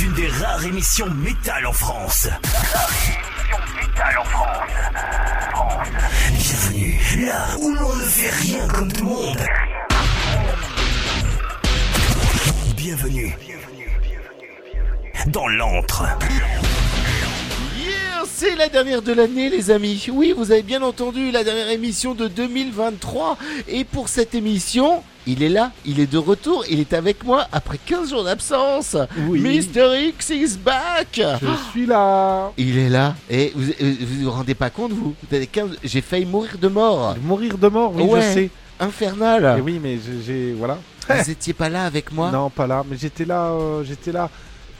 Une des rares émissions métal en France. métal en France. Bienvenue là où l'on ne fait rien comme tout le monde. Bienvenue dans l'antre. C'est la dernière de l'année, les amis. Oui, vous avez bien entendu, la dernière émission de 2023. Et pour cette émission, il est là, il est de retour, il est avec moi après 15 jours d'absence. Oui. Mr. X is back. Je suis là. Il est là. Et vous vous, vous vous rendez pas compte, vous? Vous avez 15 J'ai failli mourir de mort. Mourir de mort, oui, Ouais. je sais. Infernal. Et oui, mais j'ai-. Voilà. Vous étiez pas là avec moi? Non, pas là. Mais j'étais là, euh, j'étais là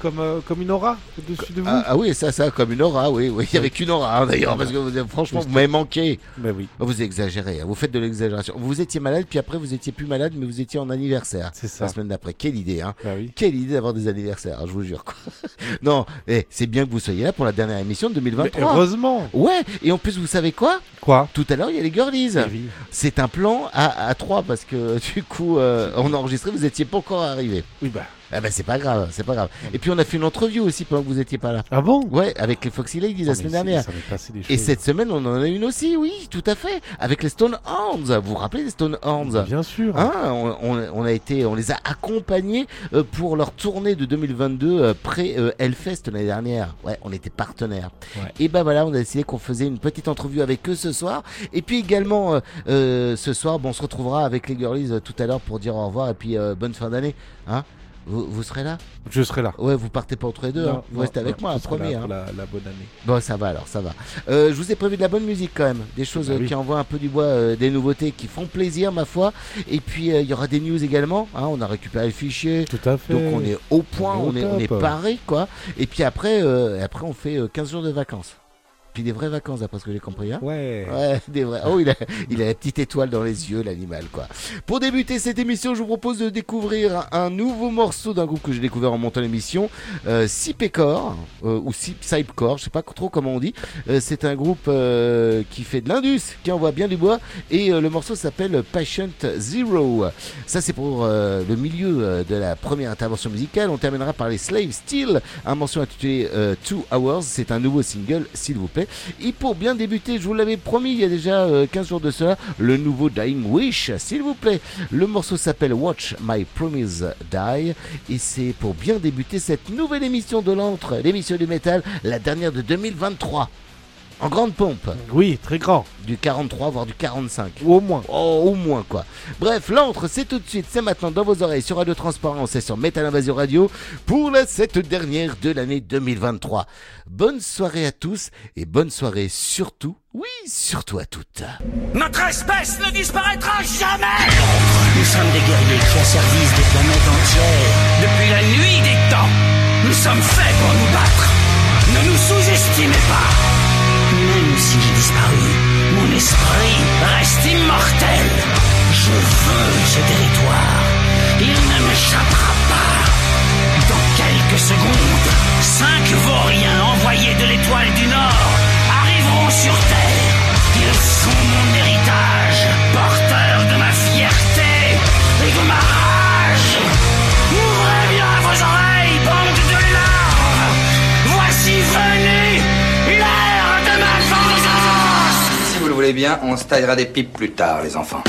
comme, euh, comme une aura au-dessus de vous. ah, ah oui, ça, ça, comme une aura, oui, oui, avec une aura hein, d'ailleurs, parce que vous- franchement, vous m'avez manqué. Ben oui, Vous exagérez, hein, vous faites de l'exagération. Vous étiez malade, puis après vous étiez plus malade, mais vous étiez en anniversaire. c'est ça. La semaine d'après, quelle idée, hein Bah oui. Quelle idée d'avoir des anniversaires, je vous jure. Quoi. non, eh, c'est bien que vous soyez là pour la dernière émission de Mais 2023. heureusement. Ouais, et en plus, vous savez quoi? Quoi? Tout à l'heure, il y a les girlies. Eh oui. C'est un plan à, à 3 parce que du coup, euh, on a enregistré, vous étiez pas encore arrivé. Oui, bah. Ah ben c'est pas grave, c'est pas grave. Et puis on a fait une entrevue aussi pendant que vous étiez pas là. Ah bon? Ouais, avec les Foxy Ladies Oh, la mais semaine dernière. Ça m'est passé des choses. Et cette semaine, on en a une aussi, oui, tout à fait, avec les Stone Horns. Vous vous rappelez les Stone Horns Bien sûr. Hein, on, on- on a été, on les a accompagnés euh, pour leur tournée de 2022 euh, pré euh, Hellfest l'année dernière. Ouais, on était partenaires. Ouais. Et ben voilà, on a décidé qu'on faisait une petite entrevue avec eux ce soir. Et puis également euh, ce soir, bon, on se retrouvera avec les girlies tout à l'heure pour dire au revoir et puis euh, bonne fin d'année. Hein vous, vous serez là Je serai là. Ouais, vous partez pas entre les deux. Non, hein. vous non, restez avec non, moi, premier. hein. pour la, la bonne année. Bon, ça va alors, ça va. Euh, je vous ai prévu de la bonne musique quand même, des choses Bah euh, oui. qui envoient un peu du bois, euh, des nouveautés qui font plaisir, ma foi. Et puis euh, il y aura des news également. hein, on a récupéré le fichier. Tout à fait. Donc on est au point, On on est on est paré quoi. Et puis après, euh, après on fait euh, 15 jours de vacances. Puis des vraies vacances d'après ce que j'ai compris. Hein Ouais. Ouais, des vrais. Oh, il a, il a la petite étoile dans les yeux, l'animal, quoi. Pour débuter cette émission, je vous propose de découvrir un, nouveau morceau d'un groupe que j'ai découvert en montant l'émission, euh, Sipecor, euh, ou Sipcore, je sais pas trop comment on dit. Euh, c'est un groupe euh, qui fait de l'indus, qui envoie bien du bois, et euh, le morceau s'appelle Patient Zero. Ça, c'est pour euh, le milieu euh, de la première intervention musicale. On terminera par les Slave Steel, un morceau intitulé euh, Two Hours. C'est un nouveau single, s'il vous plaît. Et pour bien débuter, je vous l'avais promis il y a déjà euh, 15 jours de cela, le nouveau Dying Wish, s'il vous plaît. Le morceau s'appelle Watch My Promise Die. Et c'est pour bien débuter cette nouvelle émission de l'antre, l'émission du métal, la dernière de 2023. En grande pompe, Oui, très grand. du 43 voire du 45. Ou au moins. Oh, au moins quoi. Bref, l'antre, c'est tout de suite, c'est maintenant dans vos oreilles sur Radio Transparence et sur Metal Invasion Radio pour la cette dernière de l'année 2023. Bonne soirée à tous et bonne soirée surtout, oui, surtout à toutes. Notre espèce ne disparaîtra jamais Nous sommes des guerriers qui au service des planètes entières. Depuis la nuit des temps, nous sommes faits pour nous battre. Ne nous sous-estimez pas. Même si j'ai disparu, mon esprit Reste immortel. Je veux ce territoire. Il ne m'échappera pas. Dans quelques secondes, Cinq vauriens envoyés de l'étoile du Nord arriveront sur Terre. Ils sont mon héritage, bien, on se taillera des pipes plus tard, les enfants.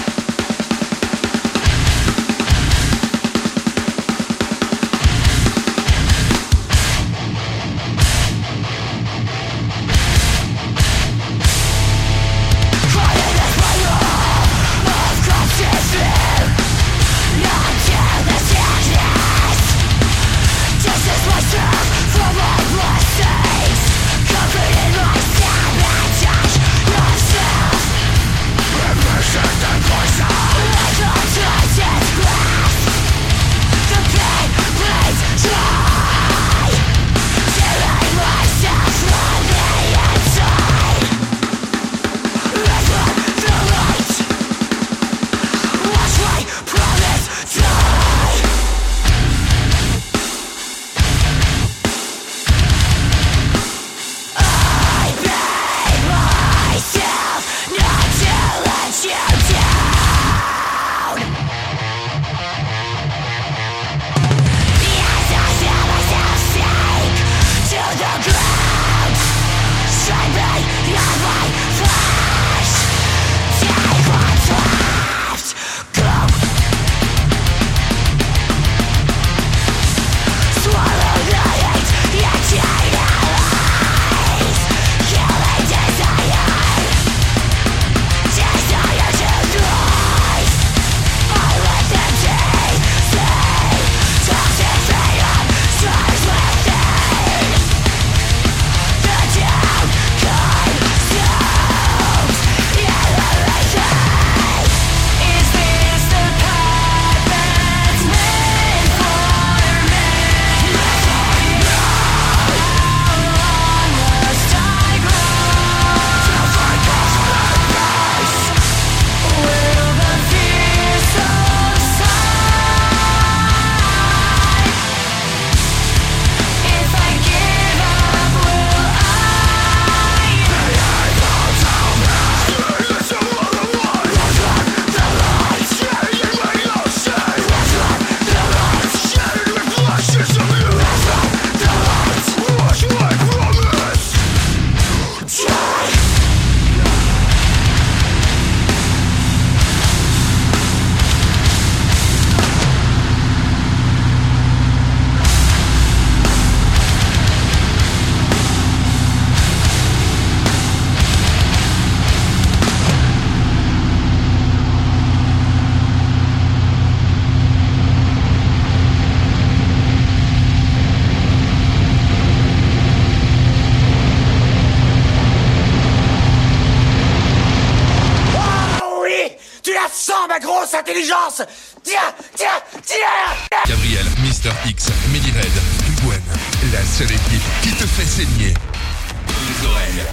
La seule équipe qui te fait saigner les oreilles.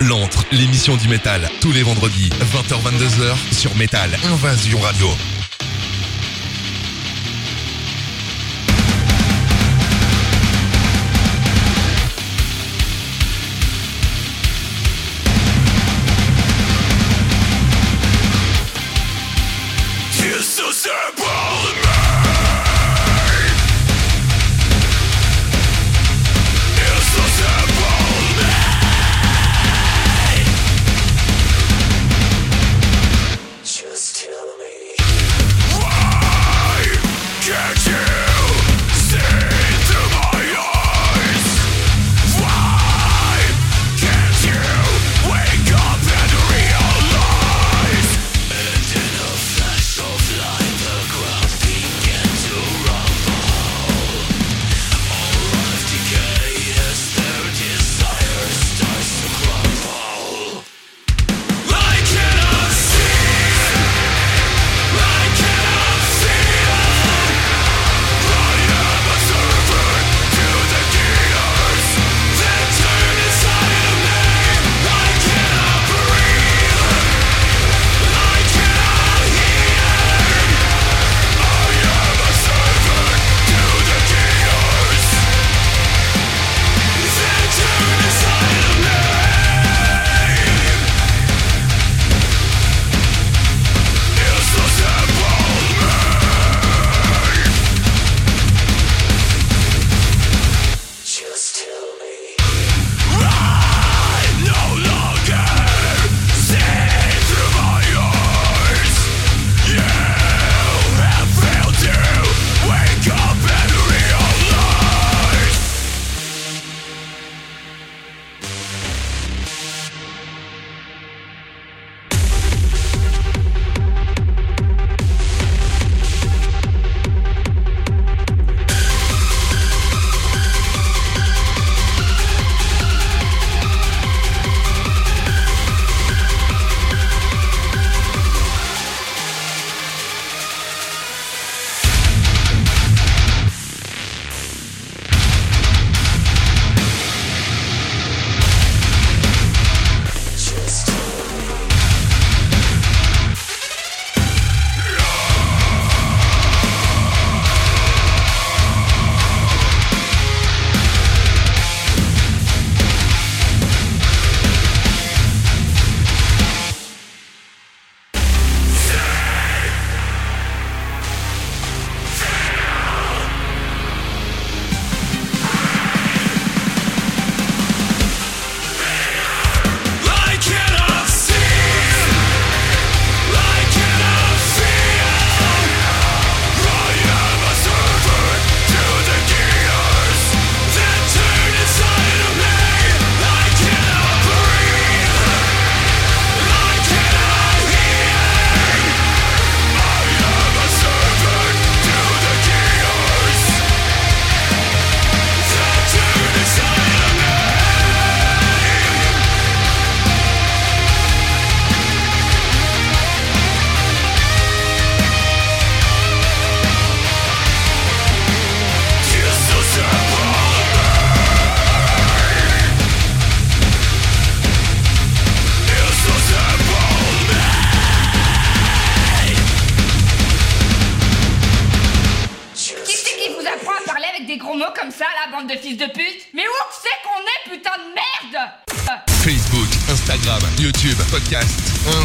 L'entre, l'émission du métal, tous les vendredis, 20h-22h, sur Métal Invasion Radio.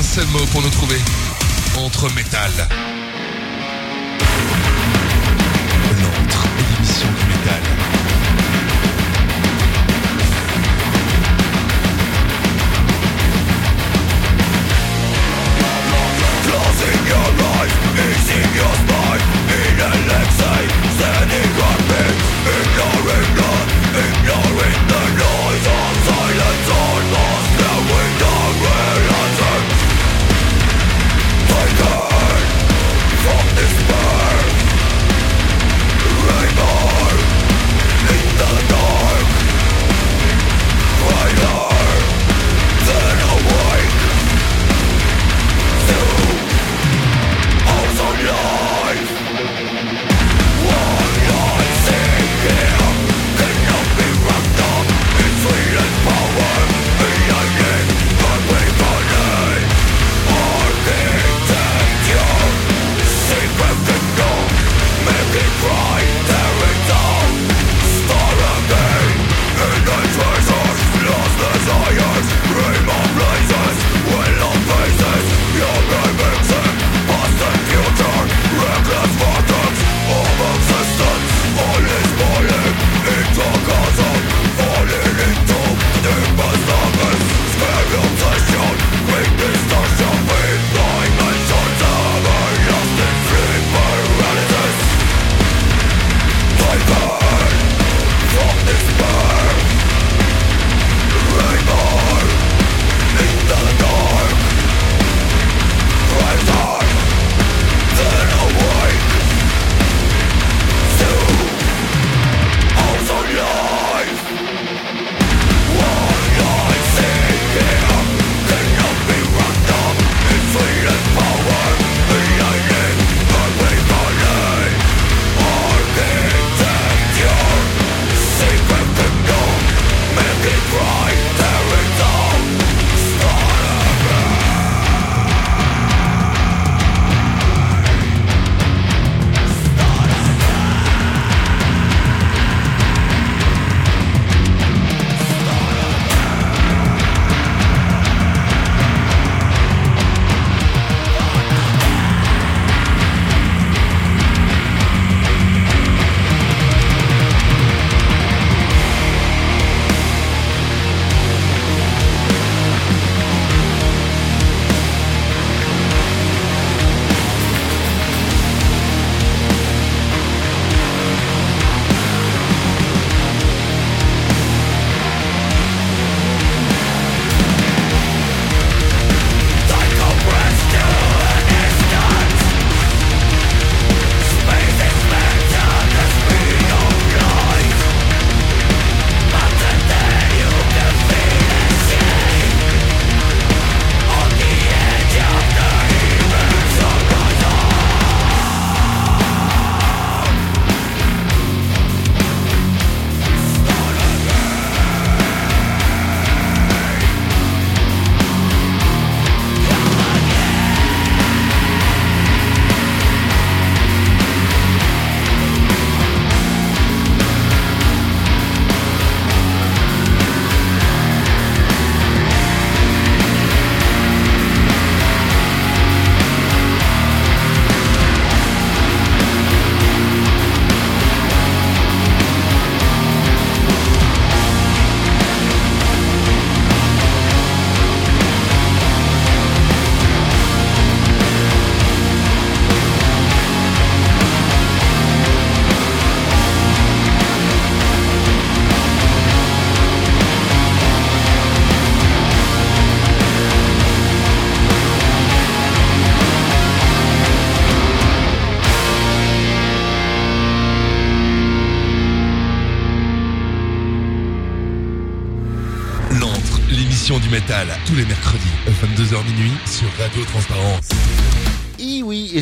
seul mot pour nous trouver. Entre métal.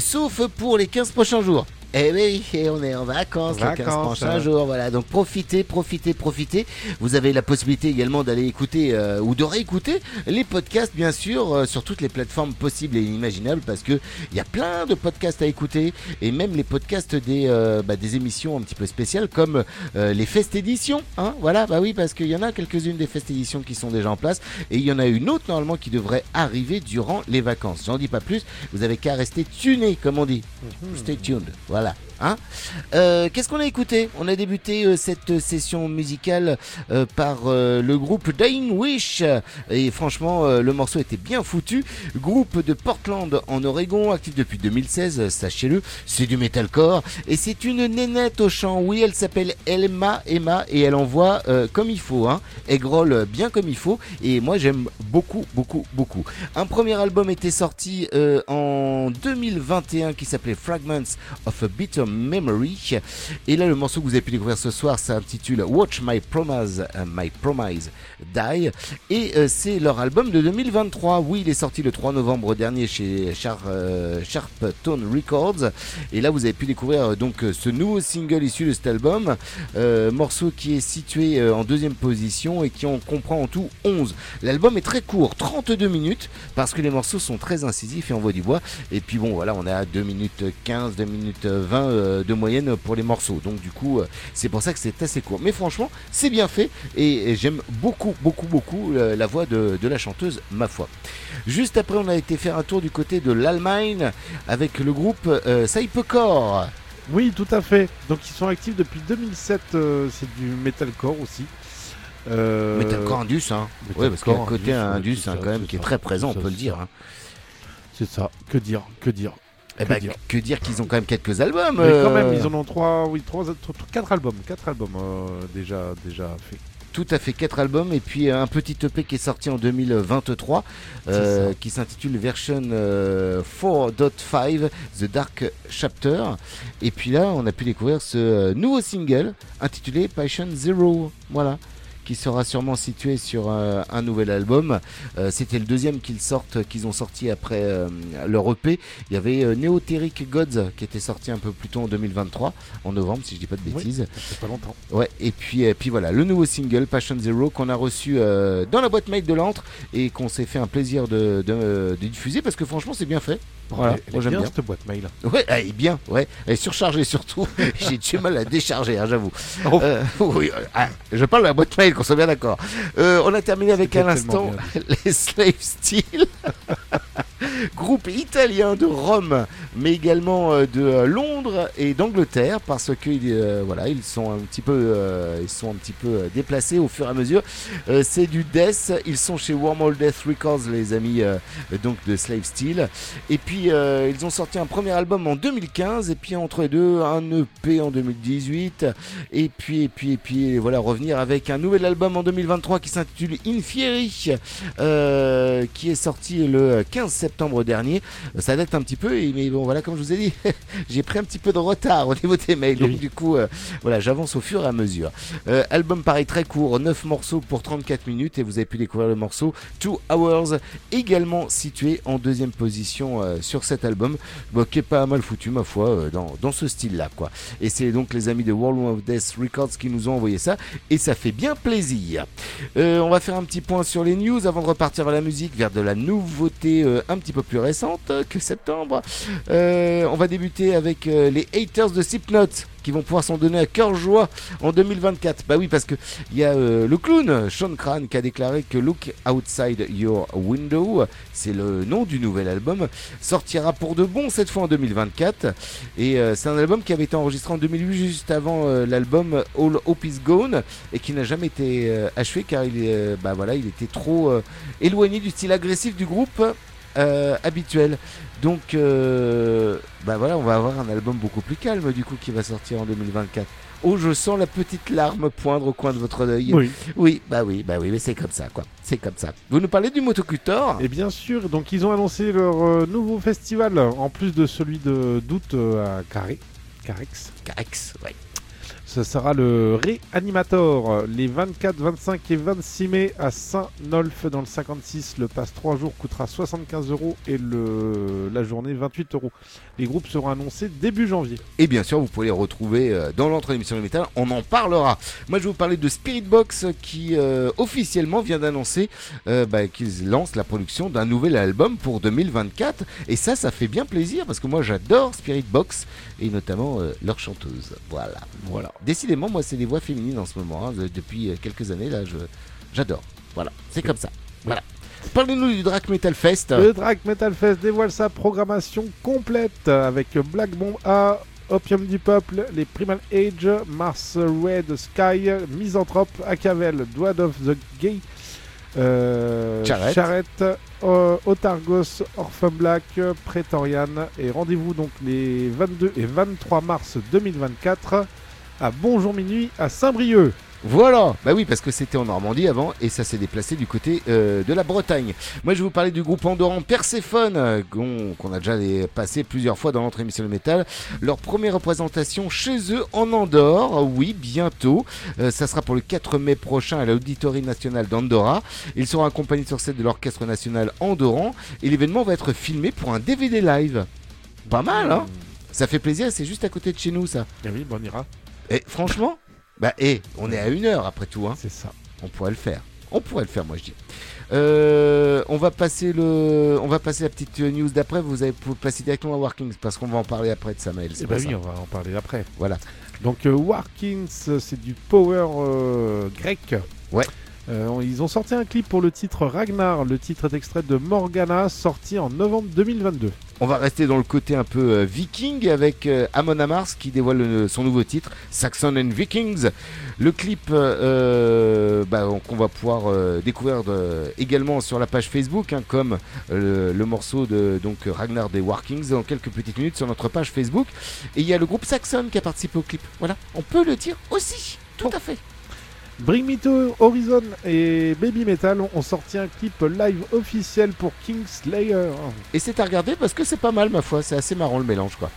Sauf pour les 15 prochains jours. Eh oui, et on est en vacances, les 15 Vacances, prochains hein. jours, voilà. Donc profitez, profitez, profitez. Vous avez la possibilité également d'aller écouter euh, ou de réécouter les podcasts, bien sûr, euh, sur toutes les plateformes possibles et inimaginables, parce que il y a plein de podcasts à écouter et même les podcasts des euh, bah, des émissions un petit peu spéciales comme les Fest éditions, hein. Voilà, bah oui, parce qu'il y en a quelques-unes des Fest éditions qui sont déjà en place et il y en a une autre normalement qui devrait arriver durant les vacances. J'en dis pas plus. Vous avez qu'à rester tuné, comme on dit. Stay tuned. Voilà. Hein Euh, Qu'est-ce qu'on a écouté? On a débuté euh, cette session musicale euh, par le groupe Dying Wish et franchement le morceau était bien foutu. Groupe de Portland en Oregon, actif depuis 2016, euh, sachez-le, c'est du metalcore et c'est une nénette au chant. Oui, elle s'appelle Elma Emma et elle envoie comme il faut, hein. Elle grolle bien comme il faut et moi j'aime beaucoup, beaucoup, beaucoup. Un premier album était sorti en 2021 qui s'appelait Fragments of a Bitter Memory. Et là, le morceau que vous avez pu découvrir ce soir s'intitule Watch My Promise, euh, My Promise Die. Et euh, c'est leur album de 2023. Oui, il est sorti le 3 novembre dernier chez euh, Sharp Tone Records. Et là, vous avez pu découvrir donc ce nouveau single issu de cet album. Morceau qui est situé en deuxième position et qui en comprend en tout 11. L'album est très court, 32 minutes, parce que les morceaux sont très incisifs et envoient du bois. Et puis bon, voilà, on est à 2 minutes 15, 2 minutes 20 euh, de moyenne pour les morceaux. Donc du coup, euh, c'est pour ça que c'est assez court. Mais franchement, c'est bien fait et, et j'aime beaucoup, beaucoup, beaucoup euh, la voix de, de la chanteuse, ma foi. Juste après, on a été faire un tour du côté de l'Allemagne avec le groupe euh. Oui, tout à fait. Donc ils sont actifs depuis 2007. euh, c'est du metalcore aussi. Euh, Metalcore Indus, hein. Parce qu'il y a un côté Indus, hein, ça, quand même qui est très présent, on peut le dire. hein. C'est ça. Que dire Que dire Eh Que ben, dire que dire qu'ils ont quand même quelques albums. Mais quand euh, même, ils en ont trois, oui, trois, quatre albums, quatre albums euh, déjà, déjà fait. Tout à fait, quatre albums et puis un petit EP qui est sorti en 2023 euh, qui s'intitule version euh, 4.5 The Dark Chapter. Et puis là, on a pu découvrir ce nouveau single intitulé Passion Zero. Voilà qui sera sûrement situé sur euh, un nouvel album. Euh, C'était le deuxième qu'ils sortent, qu'ils ont sorti après euh, leur EP. Il y avait Neoteric Gods qui était sorti un peu plus tôt en 2023, en novembre si je dis pas de Oui. bêtises. Ça fait pas longtemps. Ouais, et puis, et puis voilà, le nouveau single Passion Zero qu'on a reçu dans la boîte mail de l'antre et qu'on s'est fait un plaisir de, de- de diffuser parce que franchement c'est bien fait. Voilà, Elle- est j'aime bien bien. cette boîte mail. Ouais, elle est bien, ouais, elle est surchargée surtout. J'ai du mal à décharger, hein, j'avoue. Oh. Euh, oui, euh, ah, je parle de la boîte mail, qu'on soit bien d'accord. Euh, on a terminé avec à l'instant les Slave Steel. Groupe italien de Rome, mais également euh, de euh, Londres et d'Angleterre, parce que euh, voilà, ils sont un petit peu, euh, ils sont un petit peu euh, déplacés au fur et à mesure. Euh, c'est du death. Ils sont chez Wormhole Death Records, les amis donc de Slave Steel. Et puis ils ont sorti un premier album en 2015, et puis entre les deux un EP en 2018, et puis et puis et puis voilà revenir avec un nouvel album en 2023 qui s'intitule Infieri, euh, qui est sorti le 15 septembre dernier. Ça date un petit peu, mais bon voilà comme je vous ai dit, j'ai pris un petit peu de retard au niveau des mails, donc Oui. du coup euh, voilà j'avance au fur et à mesure. Euh, album pareil très court, 9 morceaux pour 34 minutes, et vous avez pu découvrir le morceau Two Hours, également situé en deuxième position euh, sur cet album, bon, qui est pas mal foutu ma foi dans, dans ce style-là quoi. Et c'est donc les amis de World of Death Records qui nous ont envoyé ça, et ça fait bien plaisir. On va faire un petit point sur les news avant de repartir vers la musique, vers de la nouveauté un petit peu plus récente que septembre. Euh, on va débuter avec euh, les haters de Slipknot qui vont pouvoir s'en donner à cœur joie en 2024. Bah oui, parce que il y a euh, le clown Sean Cran qui a déclaré que Look Outside Your Window, c'est le nom du nouvel album, sortira pour de bon cette fois en 2024. Et c'est un album qui avait été enregistré en 2008, juste avant l'album All Hope Is Gone, et qui n'a jamais été achevé car il, bah était trop éloigné du style agressif du groupe habituel. Donc, euh, bah voilà, on va avoir un album beaucoup plus calme du coup qui va sortir en 2024. Oh, je sens la petite larme poindre au coin de votre œil. Oui. Oui, bah oui, bah oui, mais c'est comme ça, quoi. C'est comme ça. Vous nous parlez du Motocultor Et bien sûr, donc ils ont annoncé leur euh, nouveau festival, en plus de celui de d'août euh, à Carré, Carex. Carex, ouais. Ce sera le Réanimator les 24, 25 et 26 mai à Saint-Nolf dans le 56. Le pass 3 jours coûtera 75 euros et la journée 28 euros. Les groupes seront annoncés début janvier. Et bien sûr, vous pouvez les retrouver euh, dans l'entre émission du métal. On en parlera. Moi, je vais vous parler de Spirit Box qui euh, officiellement vient d'annoncer euh, bah, qu'ils lancent la production d'un nouvel album pour 2024. Et ça, ça fait bien plaisir parce que moi, j'adore Spirit Box et notamment euh, leur chanteuse. Voilà. Voilà. Décidément, moi, c'est des voix féminines en ce moment. hein. Depuis euh, quelques années, là, je j'adore. Voilà. C'est comme ça. Voilà. Parlez-nous du Drac Metal Fest. Le Drag Metal Fest dévoile sa programmation complète avec Black Bomb A, Opium du Peuple, les Primal Age, Mars Red Sky, Misanthrope, Acavel, Dwad of the Gay, euh, Charrette. Charrette, euh, Otargos, Orphan Black, Praetorian. Et rendez-vous donc les 22 et 23 mars 2024 à Bonjour Minuit à Saint-Brieuc. Voilà, bah oui, parce que c'était en Normandie avant et ça s'est déplacé du côté euh, de la Bretagne. Moi, je vais vous parler du groupe Andorran Perséphone, euh, qu'on a déjà passé plusieurs fois dans notre émission de métal. Leur première représentation chez eux en Andorre, oui, bientôt. Euh, ça sera pour le 4 mai prochain à l'Auditorie nationale d'Andorra. Ils seront accompagnés sur scène de l'Orchestre national Andorran et l'événement va être filmé pour un DVD live. Pas mal, hein? Ça fait plaisir, c'est juste à côté de chez nous, ça. Eh oui, bon, on ira. Et franchement, bah, et on est à une heure après tout, hein. C'est ça. On pourrait le faire. On pourrait le faire, moi je dis. Euh, on va passer le, on va passer la petite news d'après. Vous allez passer directement à Workings parce qu'on va en parler après de Samael. C'est Eh pas ça. oui, on va en parler après. Voilà. Donc euh, Warkins, euh, c'est du power euh, grec. Ouais. Euh, ils ont sorti un clip pour le titre Ragnar. Le titre est extrait de Morgana, sorti en novembre 2022. On va rester dans le côté un peu euh, viking avec euh, Amon Amarth qui dévoile son nouveau titre, Saxon and Vikings. Le clip euh, bah, qu'on va pouvoir découvrir de- également sur la page Facebook, hein, comme le morceau de donc Ragnar des Workings dans quelques petites minutes sur notre page Facebook. Et il y a le groupe Saxon qui a participé au clip. Voilà, on peut le dire aussi. Tout à fait. Bring Me to Horizon et Baby Metal ont, sorti un clip live officiel pour Kingslayer. Et c'est à regarder parce que c'est pas mal, ma foi. C'est assez marrant le mélange, quoi.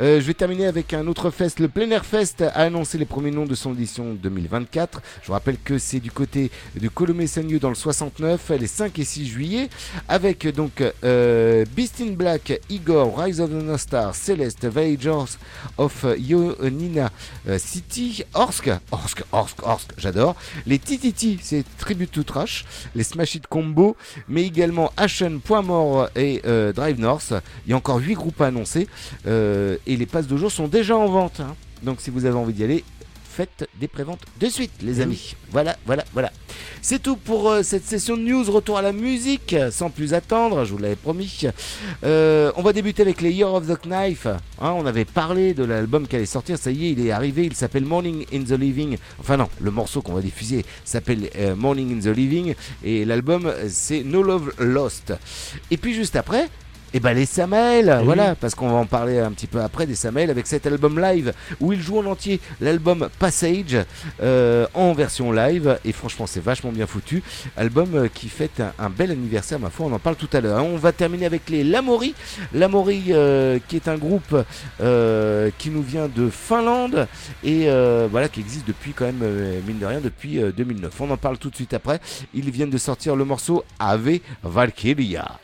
Euh, je vais terminer avec un autre fest. Le Plein Air Fest a annoncé les premiers noms de son édition 2024. Je rappelle que c'est du côté du Colomé-Sagneux dans le 69, les 5 et 6 juillet. Avec donc euh, Beast in Black, Igor, Rise of the North Star, Celeste, Voyagers of Ionina euh, City, Orsk, Orsk, Orsk, Orsk, j'adore. Les Tititi, c'est Tribute to Trash. Les Smash It Combo, mais également Ashen, Point Mort et euh, Drive North. Il y a encore 8 groupes à annoncer euh, et les passes de jour sont déjà en vente. hein. Donc si vous avez envie d'y aller, faites des préventes de suite, les amis. Voilà, voilà, voilà. C'est tout pour euh, cette session de news. Retour à la musique, sans plus attendre, je vous l'avais promis. Euh, on va débuter avec les Year of the Knife. Hein, on avait parlé de l'album qui allait sortir, ça y est, il est arrivé. Il s'appelle Morning in the Living. Enfin non, le morceau qu'on va diffuser s'appelle euh, Morning in the Living et l'album c'est No Love Lost. Et puis juste après. Et ben les Samael, Eh voilà, parce qu'on va en parler un petit peu après des Samael avec cet album live où il joue en entier l'album Passage euh, en version live et franchement c'est vachement bien foutu. Album euh, qui fête un, un bel anniversaire, ma foi, on en parle tout à l'heure. On va terminer avec les Lamori. Lamori euh, qui est un groupe euh, qui nous vient de Finlande et euh, voilà qui existe depuis quand même, mine de rien, depuis euh, 2009. On en parle tout de suite après. Ils viennent de sortir le morceau Ave Valkyria.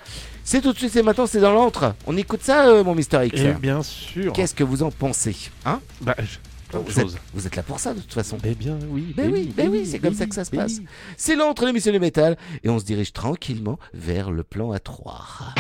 C'est tout de suite, c'est maintenant, c'est dans l'antre. On écoute ça, euh, mon Mister X. Et bien sûr. Qu'est-ce que vous en pensez Hein Bah, je- de vous êtes, vous êtes là pour ça de toute façon. Eh bien, oui. Ben eh oui, ben oui, c'est comme ça que ça se passe. C'est l'entre l'émission du métal et on se dirige tranquillement vers le plan A3.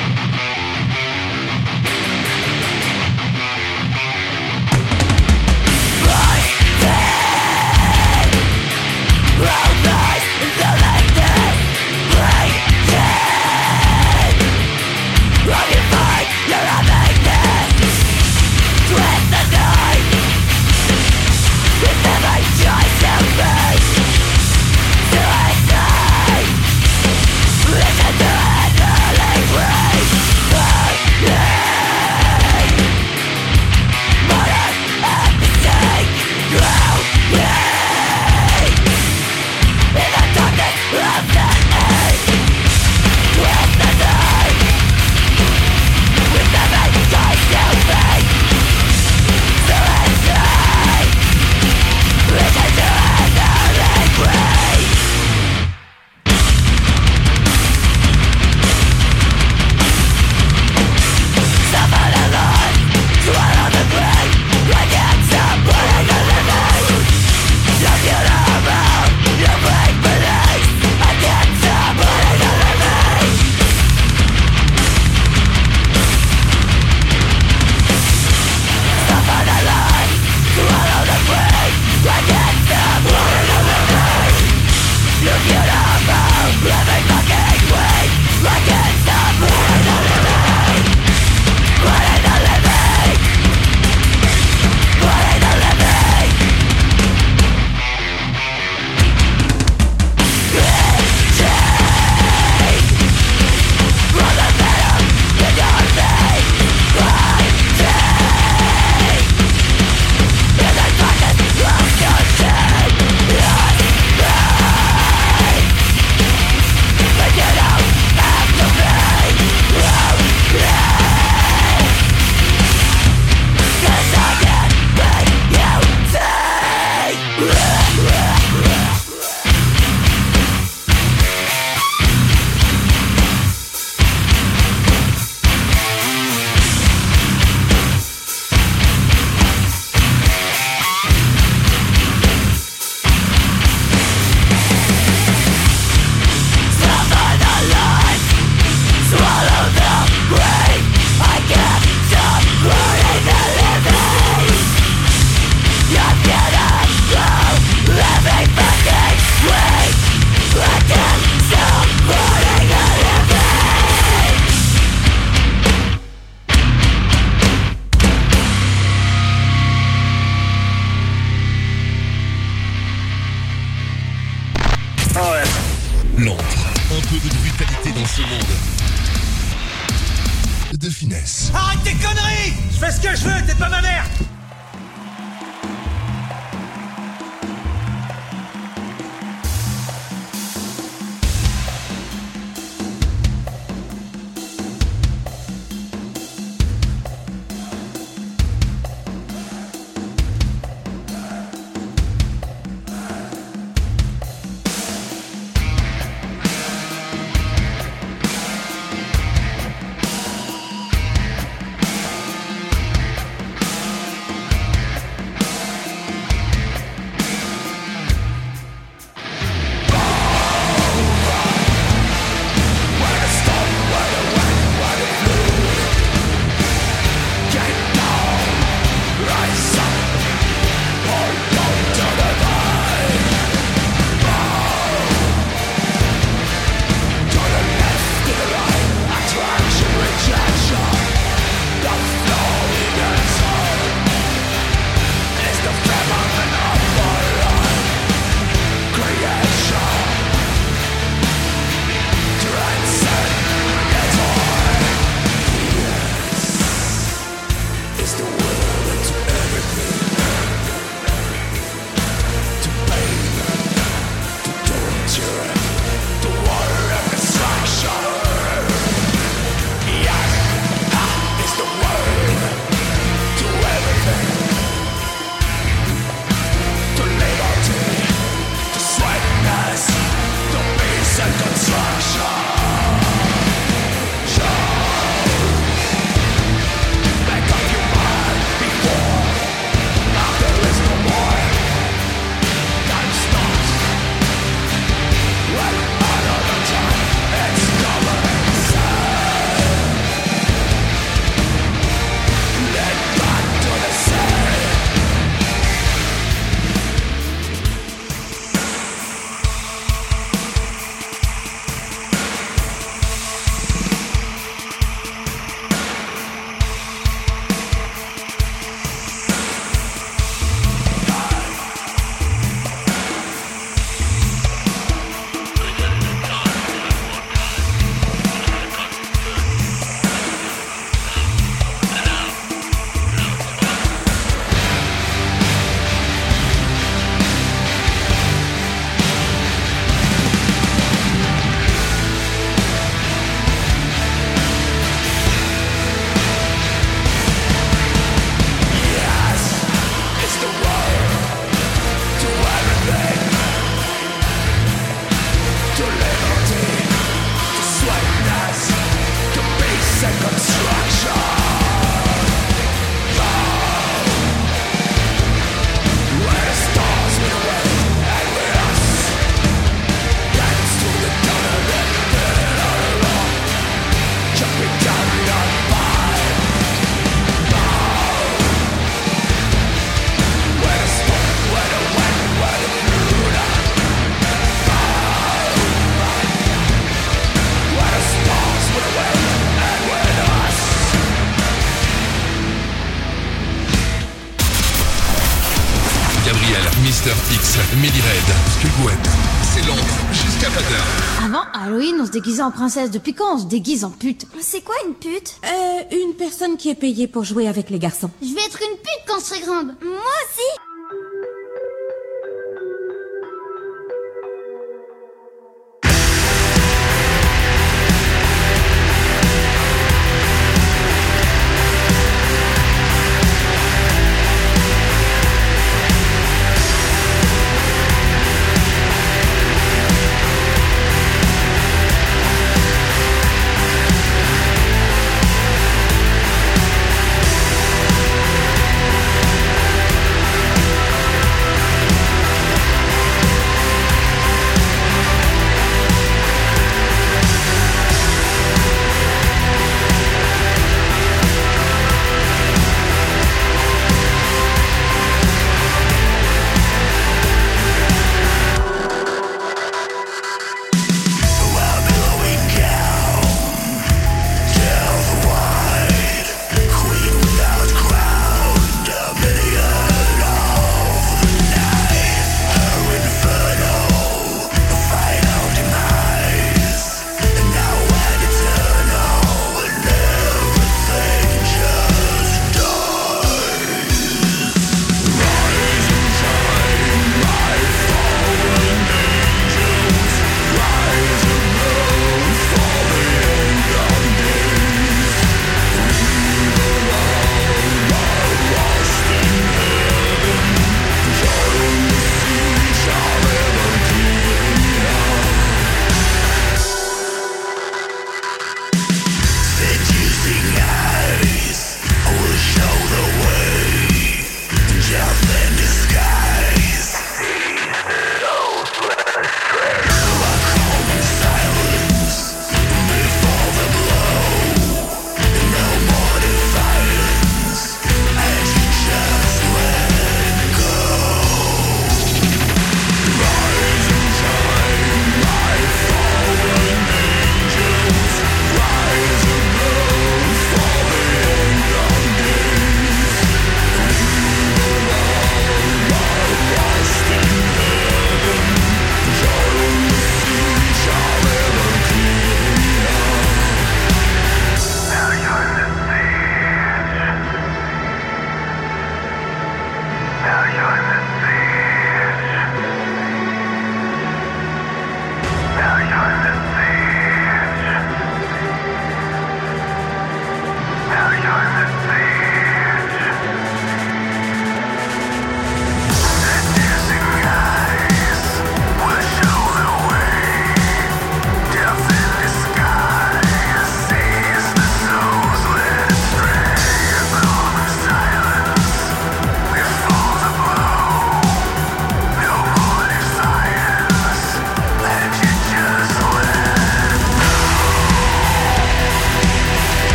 En princesse. Depuis quand on se déguise en pute C'est quoi une pute? Euh, une personne qui est payée pour jouer avec les garçons. Je vais être une pute quand je serai grande. Moi aussi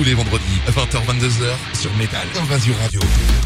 tous les vendredis, 20h-22h, sur Métal Invasion Radio.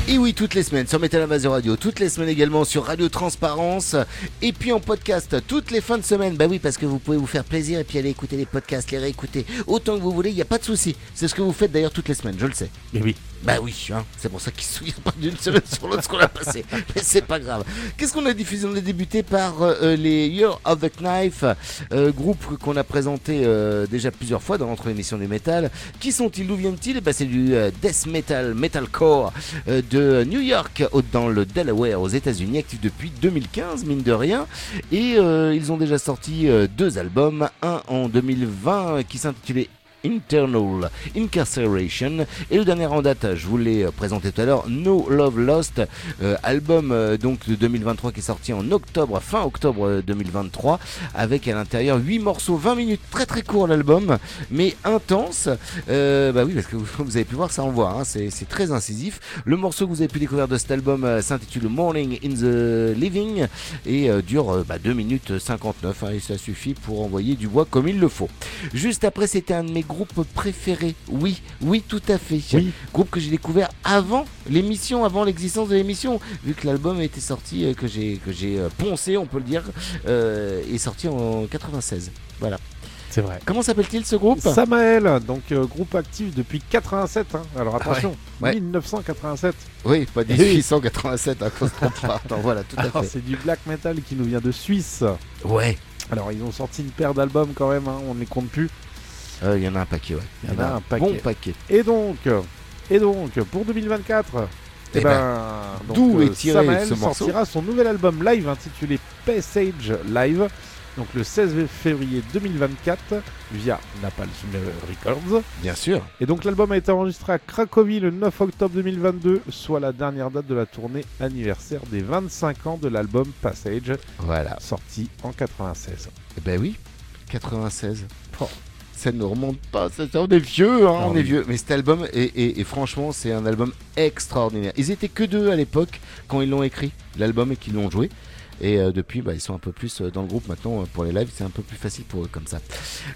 Et oui, toutes les semaines sur Metal Invasion Radio, toutes les semaines également sur Radio Transparence, et puis en podcast toutes les fins de semaine. Bah oui, parce que vous pouvez vous faire plaisir et puis aller écouter les podcasts, les réécouter autant que vous voulez, il n'y a pas de souci. C'est ce que vous faites d'ailleurs toutes les semaines, je le sais. Mais oui. Bah oui, hein, c'est pour ça qu'il se pas d'une semaine sur l'autre ce qu'on a passé. Mais c'est pas grave. Qu'est-ce qu'on a diffusé? On a débuté par euh, les Year of the Knife, euh, groupe qu'on a présenté euh, déjà plusieurs fois dans notre émission du métal. Qui sont-ils? D'où viennent-ils? Bah, C'est du euh, death metal, metalcore euh, de New York, dans le Delaware, aux États-Unis, actif depuis 2015, mine de rien. Et euh, ils ont déjà sorti euh, deux albums, un en 2020 qui s'intitulait Internal Incarceration. Et le dernier en date je vous l'ai euh, présenté tout à l'heure No Love Lost euh, album euh, donc de 2023 qui est sorti en octobre fin octobre euh, 2023 avec à l'intérieur 8 morceaux 20 minutes très très court l'album mais intense. Bah oui parce que vous, avez pu voir ça envoie hein, c'est très incisif. Le morceau que vous avez pu découvrir de cet album s'intitule Morning in the Living et dure bah, 2 minutes 59 hein, et ça suffit pour envoyer du bois comme il le faut. Juste après c'était un de mes groupes préférés oui oui tout à fait Oui. groupe que j'ai découvert avant l'émission avant l'existence de l'émission vu que l'album était sorti euh, que j'ai que j'ai euh, poncé on peut le dire euh, est sorti en 96 voilà C'est vrai. comment s'appelle-t-il ce groupe? Samael, donc euh, groupe actif depuis 87. hein. Alors Ah ouais. attention, Ouais. 1987. oui pas Eh oui. 1887 à cause de Attends, voilà tout à Alors fait c'est du black metal qui nous vient de Suisse. ouais Alors ils ont sorti une paire d'albums quand même, hein, on ne les compte plus. Euh, il y en a un paquet ouais Il y en a un paquet. bon paquet Et donc, et donc pour 2024, Eh eh ben, donc, d'où euh, est tiré Samael ce morceau sortira son nouvel album live intitulé Passage Live. Donc le 16 février 2024 via Napalm Records. bien sûr Et donc l'album a été enregistré à Cracovie le 9 octobre 2022, soit la dernière date de la tournée anniversaire des 25 ans de l'album Passage, voilà sorti en 96. Eh ben oui 96 Oh. Ça ne remonte pas, ça, on est vieux, hein, Ah on oui. est vieux. Mais cet album, et franchement, c'est un album extraordinaire. Ils étaient que deux à l'époque quand ils l'ont écrit, l'album, et qu'ils l'ont joué. Et euh, depuis, bah, ils sont un peu plus euh, dans le groupe maintenant euh, pour les lives, c'est un peu plus facile pour eux comme ça.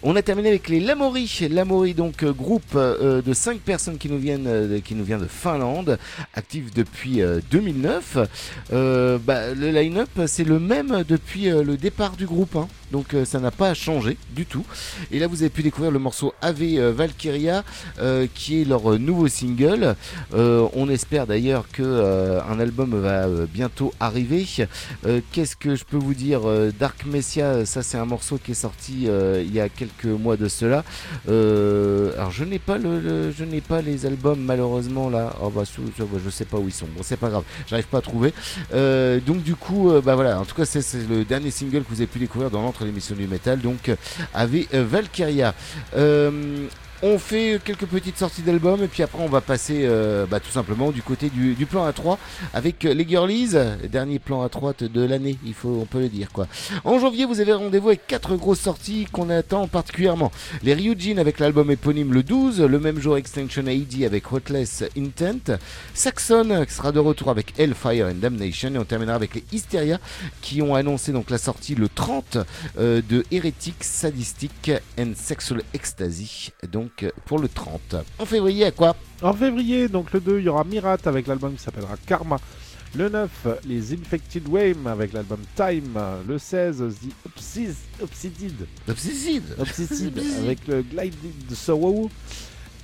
On a terminé avec les Lamori. Lamori, donc euh, groupe euh, de 5 personnes qui nous viennent, de- qui nous vient de Finlande, actif depuis euh, 2009. Euh, bah, le line-up, c'est le même depuis le départ du groupe, hein. Donc euh, ça n'a pas changé du tout. Et là, vous avez pu découvrir le morceau Ave euh, Valkyria, euh, qui est leur nouveau single. On espère d'ailleurs que un album va bientôt arriver. Qu'est-ce que je peux vous dire Dark Messiah, ça c'est un morceau qui est sorti il y a quelques mois de cela. Alors je n'ai pas les albums malheureusement là. Oh bah je, sais pas où ils sont. Bon c'est pas grave, j'arrive pas à trouver. Donc du coup, bah voilà. En tout cas c'est le dernier single que vous avez pu découvrir dans l'émission du métal. Donc euh, avec euh, Valkyria. On fait quelques petites sorties d'albums et puis après on va passer euh, bah, tout simplement du côté du, du plan A3 avec euh, les Girlies, dernier plan A3 de l'année, il faut on peut le dire quoi. En janvier vous avez rendez-vous avec quatre grosses sorties qu'on attend particulièrement. Les Ryujin avec l'album éponyme le 12, le même jour Extinction AD avec Hotless Intent, Saxon qui sera de retour avec Hellfire and Damnation et on terminera avec les Hysteria qui ont annoncé donc la sortie le 30 euh, de Heretic Sadistic and Sexual Ecstasy donc pour le 30. En février à quoi En février, donc le 2, il y aura Mirat avec l'album qui s'appellera Karma. Le 9, les Infected Wame avec l'album Time. Le 16, The Obsis- Obsided. Obsesside Obsessed avec le Glided Sorrow.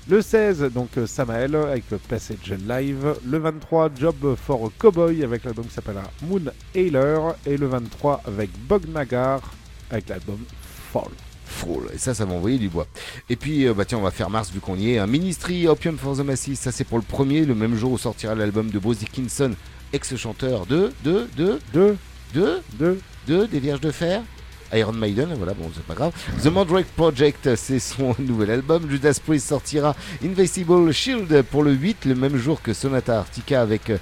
Le 16, donc Samael avec le Passage Live. Le 23, Job for a Cowboy avec l'album qui s'appellera Moon Ailer. Et le 23 avec Bognagar avec l'album Fall. Et ça, ça m'a envoyé du bois. Et puis, euh, bah tiens, on va faire mars vu qu'on y est. Un Ministry Opium for the Masses, ça c'est pour le premier, le même jour où sortira l'album de Bruce Dickinson, ex-chanteur de, de, de, 2, de, 2, de, des Vierges de Fer. Iron Maiden, voilà, bon, c'est pas grave. The Mandrake Project, c'est son nouvel album. Judas Priest sortira Invisible Shield pour le 8, le même jour que Sonata Arctica avec euh,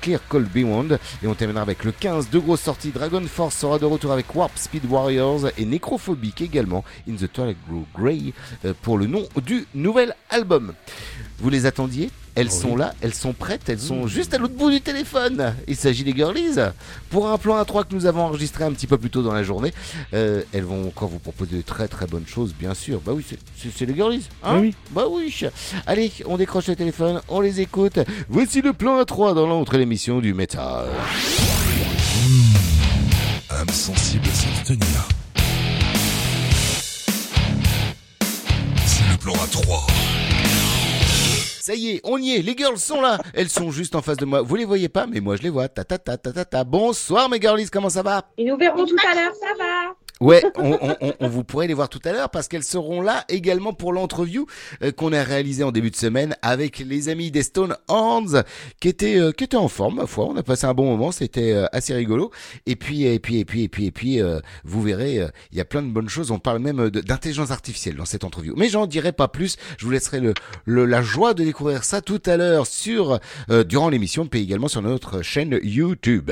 Clear Cold Beyond. Et on terminera avec le 15, deux grosses sorties. Dragon Force sera de retour avec Warp Speed Warriors et Necrophobic également, In the Twilight Grow Grey, euh, pour le nom du nouvel album. Vous les attendiez? Elles sont là, elles sont prêtes, elles sont juste à l'autre bout du téléphone. Il s'agit des girlies. Pour un plan A3 que nous avons enregistré un petit peu plus tôt dans la journée, euh, elles vont encore vous proposer de très très bonnes choses, bien sûr. Bah oui, c'est- les girlies. Hein Oui. Bah oui. Allez, on décroche le téléphone, on les écoute. Voici le plan A3 dans l'entre l'émission du métal. âme sensible s'abstenir. C'est le plan à 3. Ça y est, on y est, les girls sont là. Elles sont juste en face de moi. Vous les voyez pas, mais moi je les vois. Ta ta ta ta ta ta. Bonsoir mes girlies, comment ça va? Ils nous verront tout à l'heure, ça va Ouais, on, on- on- vous pourrez les voir tout à l'heure parce qu'elles seront là également pour l'entreview euh, qu'on a réalisé en début de semaine avec les amis des Stone Hands qui étaient euh, qui étaient en forme ma foi. On a passé un bon moment, c'était euh, assez rigolo. Et puis et puis et puis et puis et puis vous verrez, il y a plein de bonnes choses. On parle même d'intelligence artificielle dans cette interview. Mais j'en dirai pas plus. Je vous laisserai le, le- la joie de découvrir ça tout à l'heure sur durant l'émission, puis également sur notre chaîne YouTube.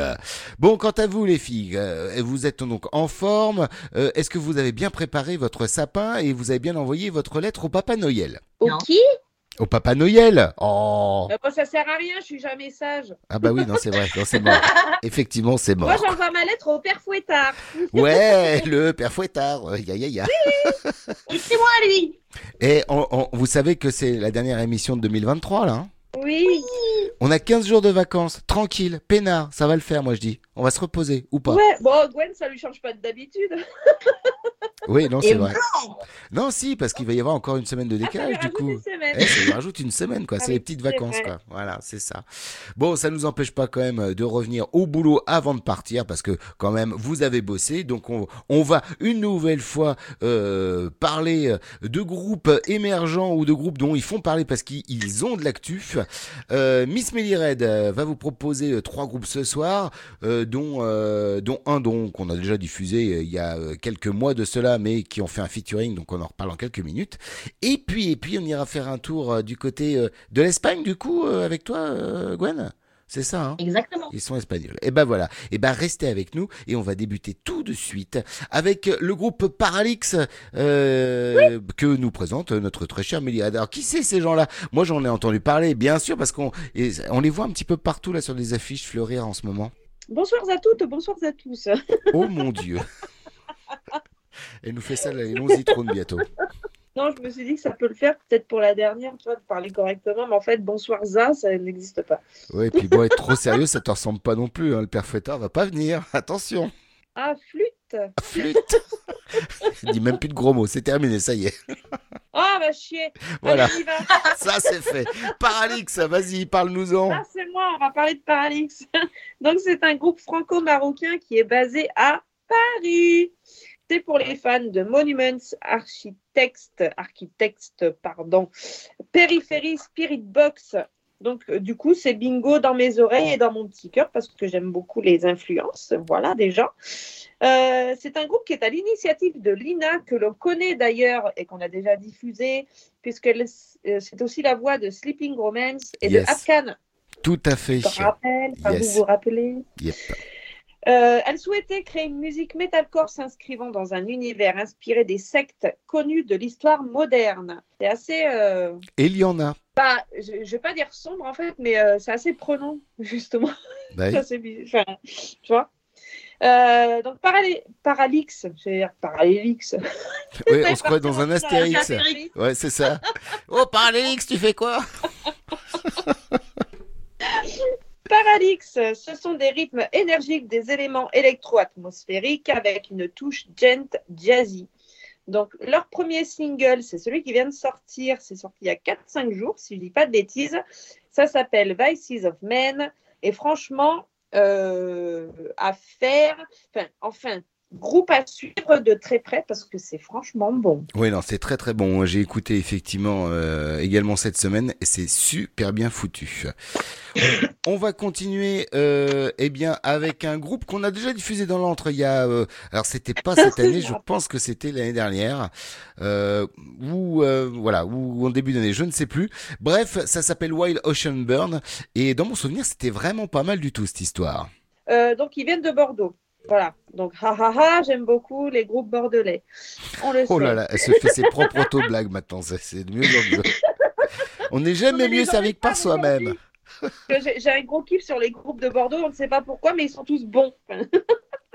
Bon, quant à vous les filles, vous êtes donc en forme. Euh, Est-ce que vous avez bien préparé votre sapin et vous avez bien envoyé votre lettre au Papa Noël? Au qui? Au Papa Noël Oh Euh, bah, Ça sert à rien, je suis jamais sage. Ah bah oui, non c'est vrai, non, c'est mort. Effectivement, c'est mort. Moi, j'envoie ma lettre au père Fouettard. Ouais, le père Fouettard, euh, ya ya ya. Et c'est moi, lui Et on- on- vous savez que c'est la dernière émission de 2023 là hein? Oui. On a 15 jours de vacances, tranquille, peinard, ça va le faire moi je dis. On va se reposer ou pas? Ouais, bon, Gwen, ça lui change pas d'habitude. Oui, non, c'est vrai. non Non, si, parce qu'il va y avoir encore une semaine de décalage, du coup. une semaine. Eh, ça lui rajoute une semaine, quoi. Ah c'est les petites vacances, vrai. quoi. Voilà, c'est ça. Bon, ça nous empêche pas quand même de revenir au boulot avant de partir, parce que quand même, vous avez bossé. Donc, on, on va une nouvelle fois euh, parler de groupes émergents ou de groupes dont ils font parler parce qu'ils ont de l'actu. Euh, Miss Melly Red euh, va vous proposer euh, trois groupes ce soir, euh, dont, un dont qu'on a déjà diffusé il y a quelques mois de cela, mais qui ont fait un featuring, donc on en reparle en quelques minutes. Et puis, et puis, on ira faire un tour du côté de l'Espagne, du coup, avec toi, Gwen? C'est ça, hein Exactement. Ils sont espagnols. Et ben voilà. Et ben restez avec nous et on va débuter tout de suite avec le groupe Paralix euh, que nous présente notre très cher Méliade. Alors qui c'est ces gens-là? Moi j'en ai entendu parler, bien sûr, parce qu'on on les voit un petit peu partout là sur des affiches fleurir en ce moment. Bonsoir à toutes, bonsoir à tous. Oh mon Dieu. Elle nous fait ça les longs citrons bientôt. Non, je me suis dit que ça peut le faire, peut-être pour la dernière, tu vois, de parler correctement, mais en fait, bonsoir za, ça n'existe pas. Ouais, et puis bon, être trop sérieux, ça te ressemble pas non plus. Hein. Le père Fouettard va pas venir. Attention. Ah, flûte Flûte. Il dit même plus de gros mots. C'est terminé, ça y est. Ah, va chier Voilà. Allez, on y va. Ça c'est fait. Paralix, vas-y, parle-nous-en. Ah, c'est moi, on va parler de Paralix. Donc, c'est un groupe franco-marocain qui est basé à Paris. C'est pour les fans de Monuments, Architects, Architects, pardon, Périphérie, Spirit Box. Donc, euh, du coup, c'est bingo dans mes oreilles et dans mon petit cœur parce que j'aime beaucoup les influences. Voilà, déjà. Euh, c'est un groupe qui est à l'initiative de Lina, que l'on connaît d'ailleurs et qu'on a déjà diffusé, puisqu'elle euh, c'est aussi la voix de Sleeping Romance et Yes. de Afghan. Tout à fait. Je me rappelle, Yes. vous vous rappelez Yep. Euh, elle souhaitait créer une musique metalcore s'inscrivant dans un univers inspiré des sectes connues de l'histoire moderne. C'est assez, euh, Et il y en a. bah, je, je vais pas dire sombre en fait, mais euh, c'est assez prenant justement. Bah assez bi- enfin, tu vois. Donc Parali- Paralix, je vais dire Paralix. Oui, on se croit dans un Astérix. Astérix. Ouais, c'est ça. Oh, Paralix, tu fais quoi? Paralix, ce sont des rythmes énergiques, des éléments électro-atmosphériques avec une touche gent jazzy. Donc, leur premier single, c'est celui qui vient de sortir. C'est sorti il y a 4-5 jours, si je ne dis pas de bêtises. Ça s'appelle Vices of Men. Et franchement, euh, à faire, enfin, enfin, groupe à suivre de très près parce que c'est franchement bon. Oui, non, c'est très très bon. J'ai écouté effectivement euh, également cette semaine et c'est super bien foutu. On va continuer euh, eh bien avec un groupe qu'on a déjà diffusé dans l'antre il y a euh, alors c'était pas cette année, je pense que c'était l'année dernière ou voilà ou en début d'année, je ne sais plus. Bref, ça s'appelle Wild Ocean Burn et dans mon souvenir, c'était vraiment pas mal du tout cette histoire. Donc, ils viennent de Bordeaux. Voilà. Donc, ha ha ha, j'aime beaucoup les groupes bordelais. On le Oh sait. là là, elle se fait ses propres auto-blagues maintenant, c'est de mieux en mieux. On n'est jamais On mieux servi que par soi-même. Que J'ai un gros kiff sur les groupes de Bordeaux, on ne sait pas pourquoi, mais ils sont tous bons.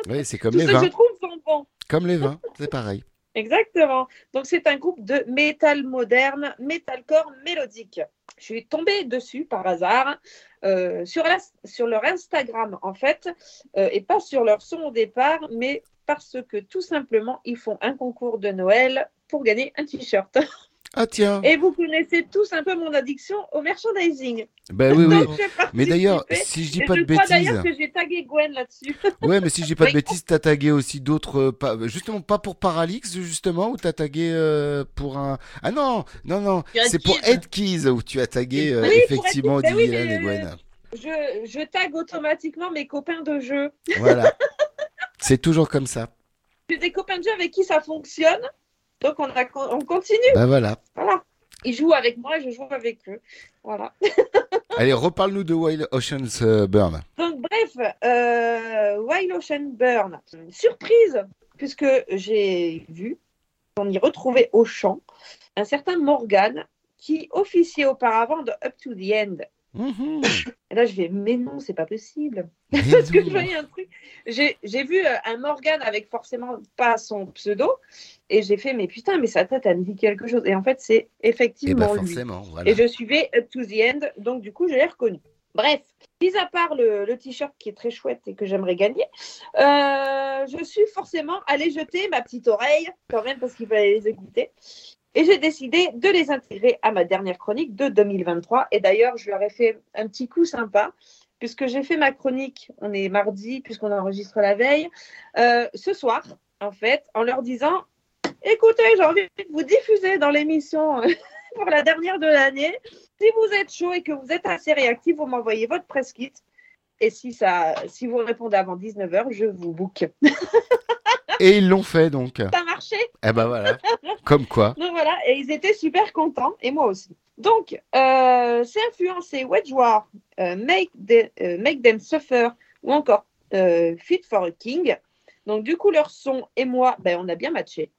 Oui, c'est comme Tous les ceux que vins. je trouve sont bons. Comme les vins, c'est pareil. Exactement. Donc c'est un groupe de métal moderne, metalcore mélodique. Je suis tombée dessus par hasard euh, sur, la- sur leur Instagram en fait, euh, et pas sur leur son au départ, mais parce que tout simplement ils font un concours de Noël pour gagner un t-shirt. Ah tiens. Et vous connaissez tous un peu mon addiction au merchandising. Ben oui, oui. Mais d'ailleurs, si je dis pas de je crois d'ailleurs bêtises. que j'ai tagué Gwen là-dessus. Ouais, mais si je dis pas de bêtises, t'as tagué aussi d'autres, euh, pas, justement pas pour Paralix justement, ou t'as tagué euh, pour un. Ah non, non, non, c'est pour Headkeys. Où tu as tagué euh, Oui, effectivement ben oui, Dylan et Gwen. Je, je tag automatiquement mes copains de jeu. Voilà. c'est toujours comme ça. J'ai des copains de jeu avec qui ça fonctionne. Donc on, a, on continue. Bah voilà. Voilà. Ils jouent avec moi et je joue avec eux. Voilà. Allez, reparle-nous de Wild Oceans euh, Burn. Donc bref, euh, Wild Ocean Burn. Surprise, puisque j'ai vu qu'on y retrouvait au champ un certain Morgan qui officiait auparavant de Up to the End. Et là, je vais, mais non, c'est pas possible. Parce que je voyais un truc. J'ai vu euh, un Morgan avec forcément pas son pseudo. Et j'ai fait, mais putain, mais sa tête, elle me dit quelque chose. Et en fait, c'est Eh ben effectivement lui. forcément, voilà. Et je suivais Up to the End. Donc, du coup, je l'ai reconnu. Bref, mis à part le, le t-shirt qui est très chouette et que j'aimerais gagner, euh, je suis forcément allée jeter ma petite oreille, quand même, parce qu'il fallait les écouter. Et j'ai décidé de les intégrer à ma dernière chronique de 2023. Et d'ailleurs, je leur ai fait un petit coup sympa, puisque j'ai fait ma chronique, on est mardi, puisqu'on enregistre la veille, euh, ce soir, en fait, en leur disant, écoutez, j'ai envie de vous diffuser dans l'émission euh, pour la dernière de l'année. Si vous êtes chaud et que vous êtes assez réactif, vous m'envoyez votre press kit. Et si, ça, si vous répondez avant 19h, je vous book. Et ils l'ont fait donc. Ça a marché? Eh ben voilà. Comme quoi. Donc voilà, et ils étaient super contents, et moi aussi. Donc, euh, c'est influencé Wedge War, euh, make, the- euh, make Them Suffer, ou encore Fit for a King. Donc, du coup, leur son et moi, ben, on a bien matché.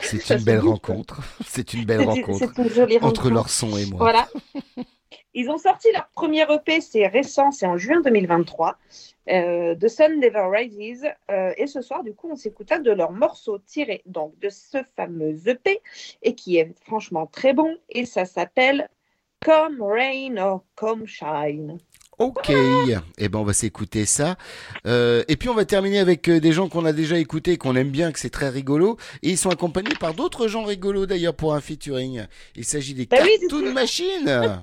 C'est une se belle rencontre. C'est une belle rencontre. une Entre rencontre. leur son et moi. Voilà. Ils ont sorti leur premier EP, c'est récent, c'est en juin 2023, euh, The Sun Never Rises. Euh, et ce soir, du coup, on s'écouta de leur morceau tiré donc, de ce fameux EP et qui est franchement très bon. Et ça s'appelle Come Rain or Come Shine. Ok, et ben on va s'écouter ça. Euh, et puis on va terminer avec euh, des gens qu'on a déjà écoutés, qu'on aime bien, que c'est très rigolo. Et ils sont accompagnés par d'autres gens rigolos d'ailleurs pour un featuring. Il s'agit des Bah oui, Cartoon ça. Machines.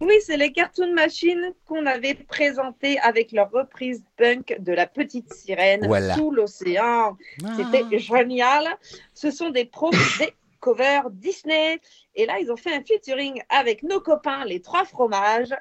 Oui, c'est les Cartoon Machines qu'on avait présentés avec leur reprise punk de La Petite Sirène Voilà. sous l'océan. C'était génial. Ce sont des pros des covers Disney. Et là, ils ont fait un featuring avec nos copains, les trois fromages.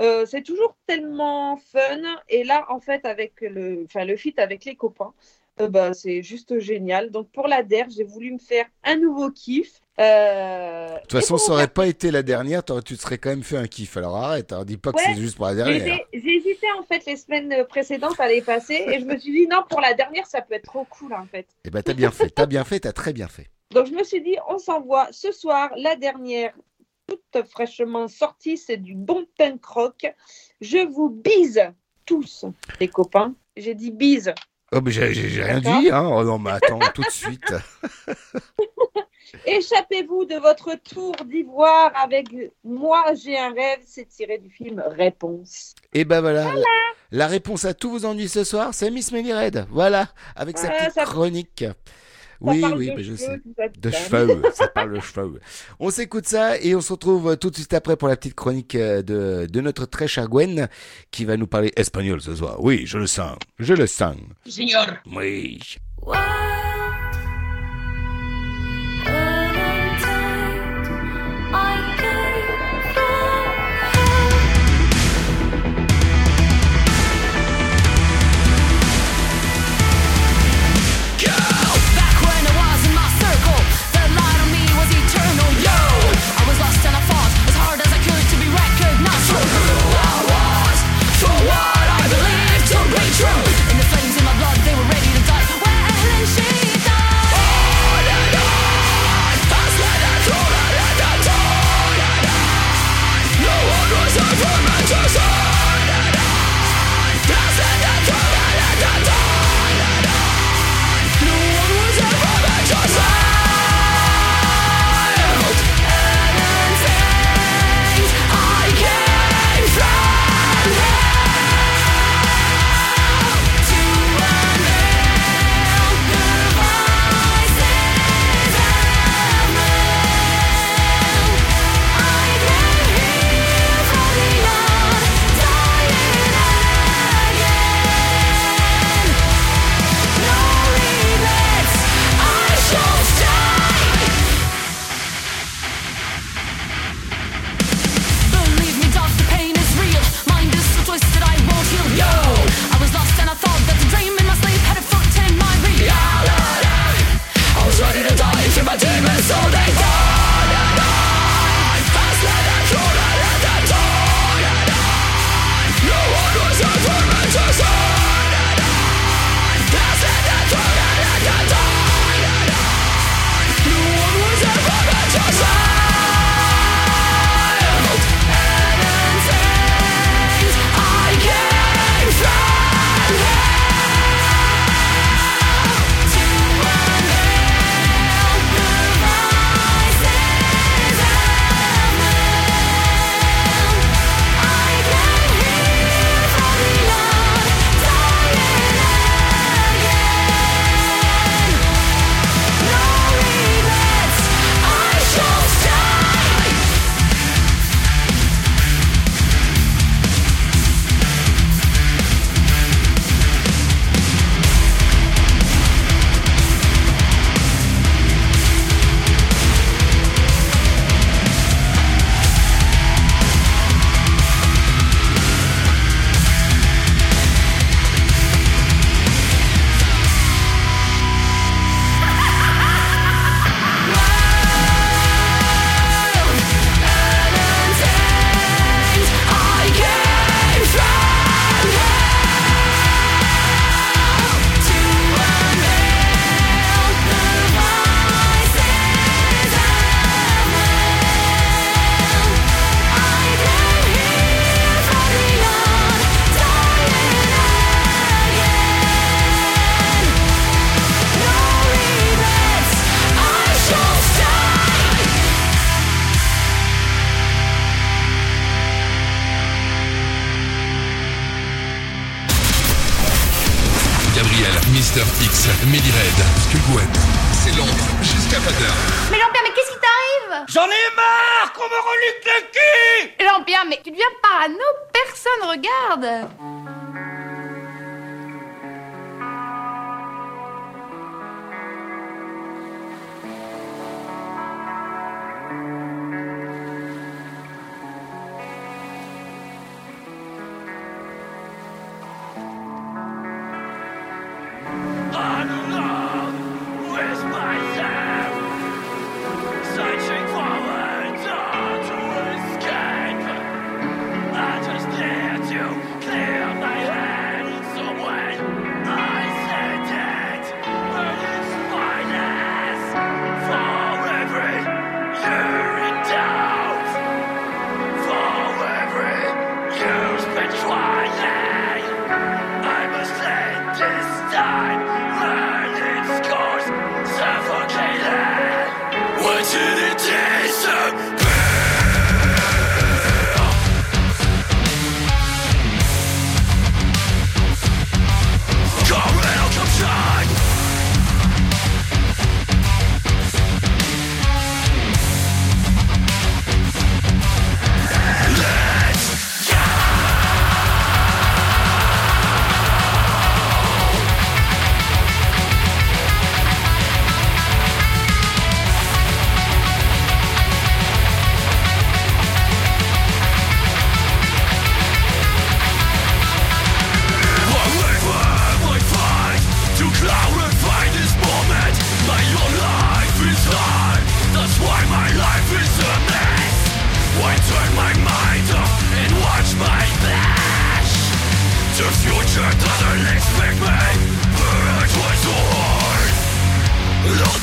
Euh, c'est toujours tellement fun. Et là, en fait, avec le, enfin, le feat avec les copains, bah, c'est juste génial. Donc, pour la DER, j'ai voulu me faire un nouveau kiff. Euh, De toute façon, ça aurait pas été la dernière, tu te serais quand même fait un kiff. Alors arrête, hein, dis pas que Ouais, c'est juste pour la dernière. Hésité en fait les semaines précédentes à les passer et je me suis dit non pour la dernière ça peut être trop cool en fait. Eh ben t'as bien fait, t'as bien fait, t'as très bien fait. Donc je me suis dit on s'envoie ce soir la dernière toute fraîchement sortie c'est du bon punk rock. Je vous bise tous les copains. J'ai dit bise. Oh mais j'ai rien dit, hein. Oh non mais attends, tout de suite. Échappez-vous de votre tour d'ivoire avec moi j'ai un rêve c'est tiré du film Réponse. Et ben voilà, la, la réponse à tous vos ennuis ce soir, c'est Miss Melly Red. Voilà, avec sa petite ça- chronique. Oui, oui, mais je sais. De cheveux, ça parle de cheveux. On s'écoute ça et on se retrouve tout de suite après pour la petite chronique euh, de, de notre très chère Gwen qui va nous parler espagnol ce soir. Oui, je le sens, je le sens. Señor. Oui.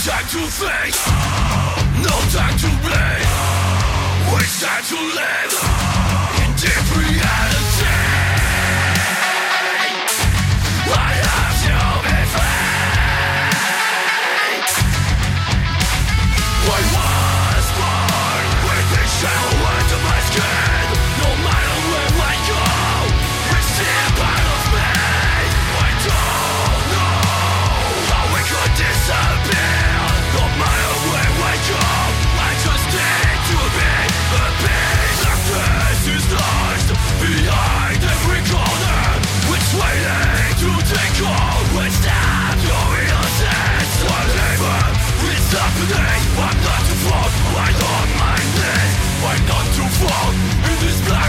time to think, no time to blame. Waste time to live in different.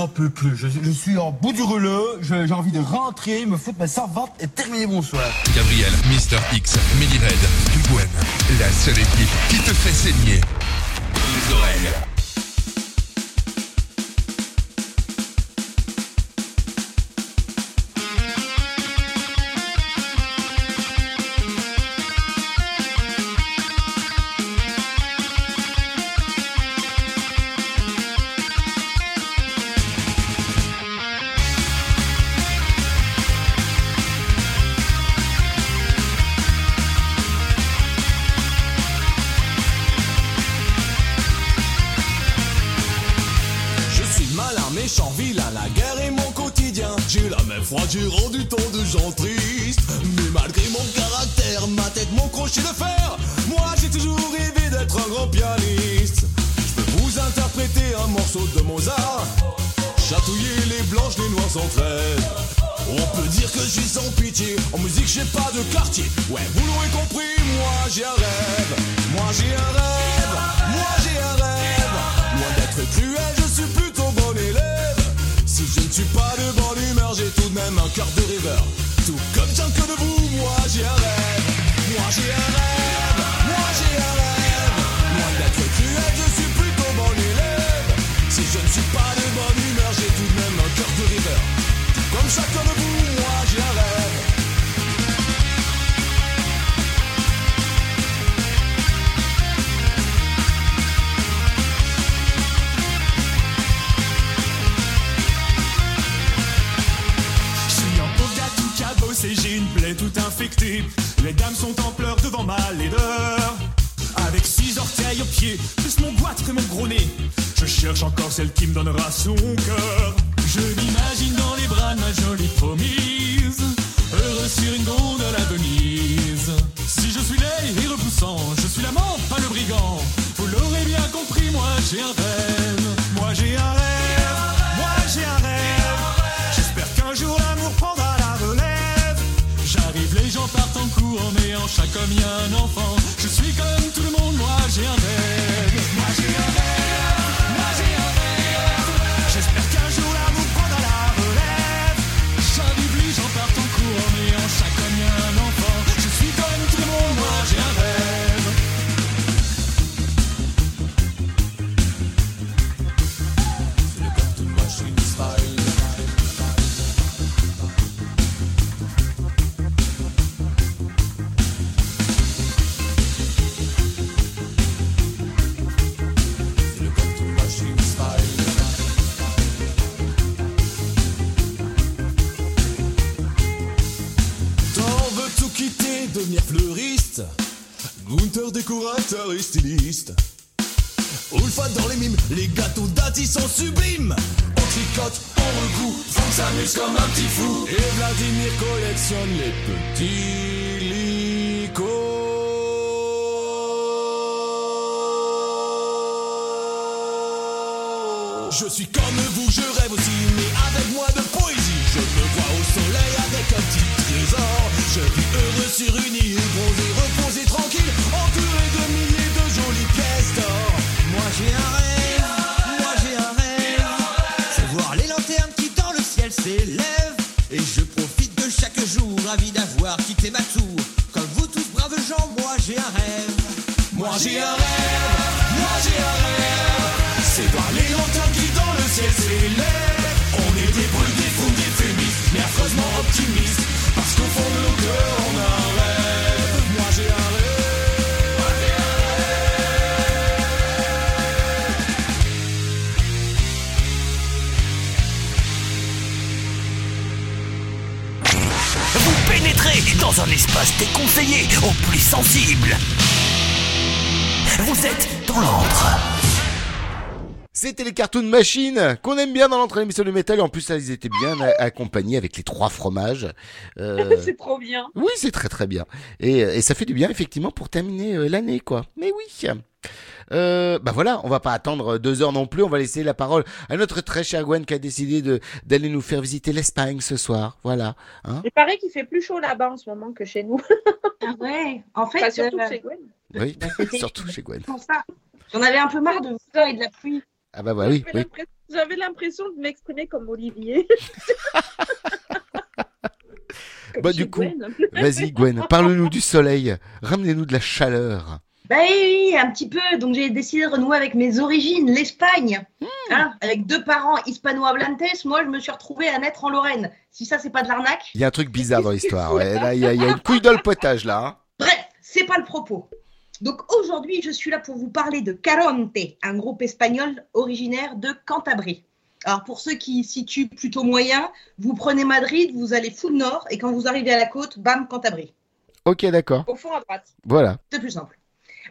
n'en peux plus. Je, suis en bout du rouleau. J'ai envie de rentrer, me foutre ma servante et terminer mon soir. Gabriel, Mister X, Millie Red, la seule équipe qui te fait saigner les oreilles. On peut dire que je suis sans pitié, en musique j'ai pas de quartier. Ouais, vous l'aurez compris, moi j'ai un rêve, moi j'ai un rêve, moi j'ai un rêve. Loin d'être cruel, je suis plutôt bon élève. Si je ne suis pas de bonne humeur, j'ai tout de même un cœur de rêveur. Tout comme chacun de vous, moi j'ai un rêve, moi j'ai un rêve, chacun de vous, moi un. Je suis pauvre gars tout cabossé, j'ai une plaie toute infectée. Les dames sont en pleurs devant ma laideur. Avec six orteils aux pieds, plus mon goitre que mon gros nez. Je cherche encore celle qui me donnera son cœur. Je m'imagine dans les bras de ma jolie promise. Heureux sur une gondole à Venise. Si je suis laid et repoussant, je suis l'amant, pas le brigand. Vous l'aurez bien compris, moi j'ai un rêve. Moi j'ai un rêve. Moi j'ai un rêve. J'espère qu'un jour l'amour prendra la relève. J'arrive, les gens partent en courant, mais en homme y a un enfant. Je suis comme tout le monde, moi j'ai un rêve. Styliste Ulfa dans les mimes, les gâteaux d'Adi sont sublimes. On tricote, on recoue, on s'amuse comme un petit fou. Et Vladimir collectionne les petits licots. Je suis comme vous, je rêve aussi, mais avec moi de poésie. Je me vois au soleil avec un petit trésor. Je vis heureux sur une île, bronzé, j'ai un rêve, moi j'ai un rêve. C'est voir les lanternes qui dans le ciel s'élèvent On est des bruits, des fous, des fumistes Mais affreusement optimistes. Parce qu'au fond de nos cœurs on a un rêve. Moi j'ai un rêve. Moi j'ai un Vous pénétrez dans un espace déconseillé aux plus sensibles. Vous êtes dans l'antre. C'était les Cartoon Machines qu'on aime bien dans l'entrée l'émission de métal. Et en plus, ça, ils étaient bien accompagnés avec les trois fromages. Euh, c'est trop bien. Oui, c'est très très bien. Et, et ça fait du bien effectivement pour terminer euh, l'année, quoi. Mais oui. Euh, bah voilà, on va pas attendre deux heures non plus. On va laisser la parole à notre très cher Gwen qui a décidé de d'aller nous faire visiter l'Espagne ce soir. Voilà. Hein Il paraît qu'il fait plus chaud là-bas en ce moment que chez nous. Ah ouais, en fait, Enfin, surtout euh, chez Gwen. Oui, c'était- surtout chez Gwen. J'en avais un peu marre de vous et de la pluie. Ah bah, bah oui, J'avais oui. l'impression- J'avais l'impression de m'exprimer comme Olivier. Comme Bah du coup, vas-y Gwen, parle-nous du soleil. Ramenez-nous de la chaleur. Bah oui, un petit peu. Donc j'ai décidé de renouer avec mes origines, l'Espagne. Hein, avec deux parents hispano-hablantes, moi je me suis retrouvée à naître en Lorraine. Si ça c'est pas de l'arnaque. Il y a un truc bizarre dans l'histoire. Ouais. Là, il y, a- il y a une couille dans le potage là. hein. Bref, c'est pas le propos. Donc aujourd'hui, je suis là pour vous parler de Caronte, un groupe espagnol originaire de Cantabrie. Alors pour ceux qui situent plutôt moyen, vous prenez Madrid, vous allez full nord et quand vous arrivez à la côte, bam, Cantabrie. Ok, d'accord. Au fond à droite. Voilà. C'est plus simple.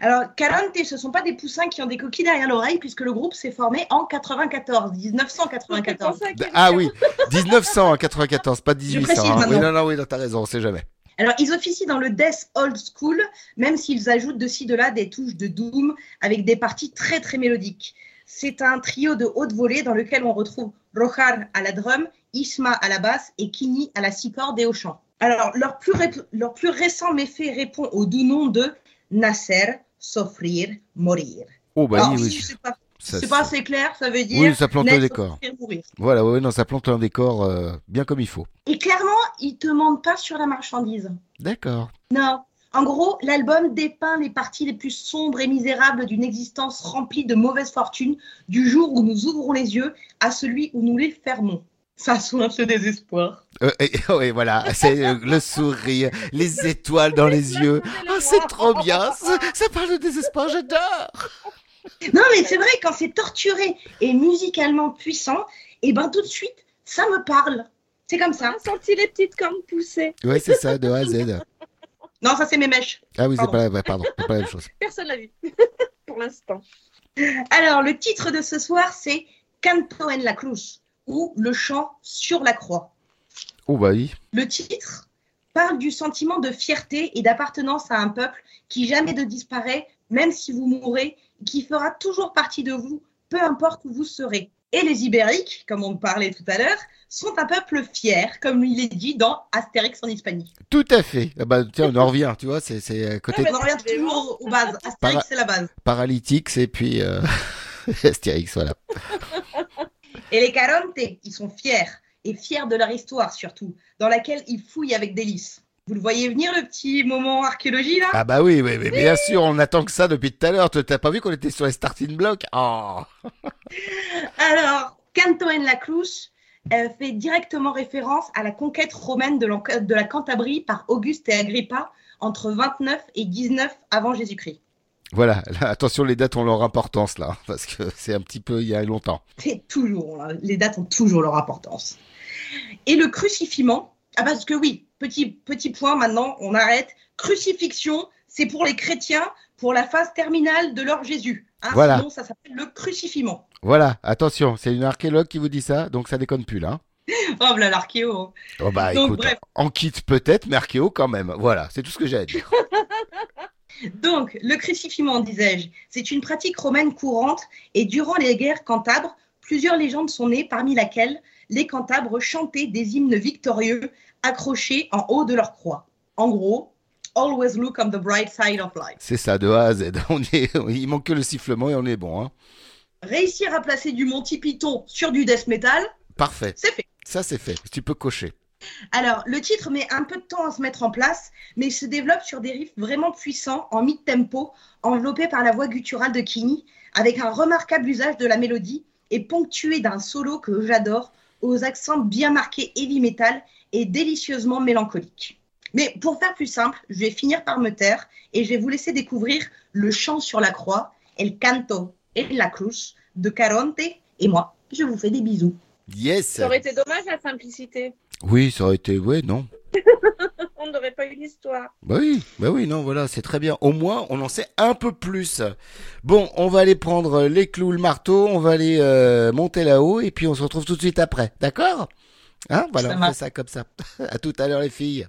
Alors, Caronte, ce ne sont pas des poussins qui ont des coquilles derrière l'oreille, puisque le groupe s'est formé en 94, 1994. Ah oui, 1994, pas 1800. précise hein. Oui, non, non, oui, non, t'as raison, on sait jamais. Alors, ils officient dans le Death Old School, même s'ils ajoutent de ci, de là des touches de Doom avec des parties très, très mélodiques. C'est un trio de haute volée dans lequel on retrouve Rojar à la drum, Isma à la basse et Kini à la six cordes et au chant. Alors, leur plus, ré- leur plus récent méfait répond au doux nom de Nasser, Sofrir, Mourir. Oh, bah Alors, oui, oui. si c'est pas, c'est pas assez clair, ça veut dire Oui, ça plante le décor. Voilà, ouais, non, ça plante un décor euh, bien comme il faut. Et clairement, ils te mentent pas sur la marchandise. D'accord. Non. En gros, l'album dépeint les parties les plus sombres et misérables d'une existence remplie de mauvaise fortune, du jour où nous ouvrons les yeux à celui où nous les fermons. Ça soigne ce désespoir. Euh, et- oui, voilà, c'est euh, le sourire, les étoiles dans les yeux. Ah, c'est trop bien, ça, ça parle de désespoir, j'adore. Non, mais c'est vrai, quand c'est torturé et musicalement puissant, et ben tout de suite, ça me parle. C'est comme ça. senti les petites cornes pousser. Oui, c'est ça, de A à Z. Non, ça c'est mes mèches. Ah oui, c'est pas, la- ouais, pardon, c'est pas la même chose. Personne l'a vu. Pour l'instant. Alors, le titre de ce soir, c'est Canto en la Cruz, ou Le chant sur la croix. Oh, bah oui. Le titre parle du sentiment de fierté et d'appartenance à un peuple qui jamais ne disparaît, même si vous mourrez, qui fera toujours partie de vous, peu importe où vous serez. Et les Ibériques, comme on parlait tout à l'heure, sont un peuple fier, comme il est dit dans Astérix en Hispanie. Tout à fait. Ah bah, tiens, on en revient, tu vois, c'est, c'est à côté on en revient toujours aux bases. Astérix, Para- c'est la base. paralytique, et puis euh... Astérix, voilà. Et les Caronte, ils sont fiers, et fiers de leur histoire surtout, dans laquelle ils fouillent avec délice. Vous le voyez venir, le petit moment archéologie, là Ah bah oui, oui, oui, bien sûr, on attend que ça depuis tout à l'heure. T'as pas vu qu'on était sur les starting blocks? Oh Alors, Canto en la Cruz euh, fait directement référence à la conquête romaine de, la Cantabrie par Auguste et Agrippa entre 29 et 19 avant Jésus-Christ. Voilà, là, attention, les dates ont leur importance là, parce que c'est un petit peu il y a longtemps. C'est toujours, les dates ont toujours leur importance. Et le crucifiement, ah parce que oui, petit, petit point maintenant, on arrête. Crucifixion, c'est pour les chrétiens, pour la phase terminale de leur Jésus. hein, Voilà. Sinon, ça s'appelle le crucifiement. Voilà, attention, c'est une archéologue qui vous dit ça, donc ça déconne plus là. hein. Oh, voilà l'archéo. Oh bah Donc, écoute, bref. en kit peut-être, mais archéo quand même. Voilà, c'est tout ce que j'ai à dire. Donc, le crucifiement, disais-je, c'est une pratique romaine courante et durant les guerres cantabres, plusieurs légendes sont nées, parmi laquelle les cantabres chantaient des hymnes victorieux accrochés en haut de leur croix. En gros, always look on the bright side of life. C'est ça, de A à Z. On est... Il manque que le sifflement et on est bon. Hein. Réussir à placer du Monty Python sur du death metal, Parfait. c'est fait. Ça c'est fait, tu peux cocher. Alors, le titre met un peu de temps à se mettre en place, mais il se développe sur des riffs vraiment puissants en mid-tempo, enveloppés par la voix gutturale de Kini, avec un remarquable usage de la mélodie et ponctué d'un solo que j'adore, aux accents bien marqués heavy metal et délicieusement mélancoliques. Mais pour faire plus simple, je vais finir par me taire et je vais vous laisser découvrir le chant sur la croix, El Canto et la Cruz de Caronte, et moi, je vous fais des bisous. Yes Ça aurait été dommage la simplicité. Oui, ça aurait été... Ouais, non. On n'aurait pas eu l'histoire. Bah oui, bah oui, non, voilà, c'est très bien. Au moins, on en sait un peu plus. Bon, on va aller prendre les clous, le marteau, on va aller euh, monter là-haut, et puis on se retrouve tout de suite après. D'accord? Hein Voilà, on fait ça comme ça. à tout à l'heure, les filles.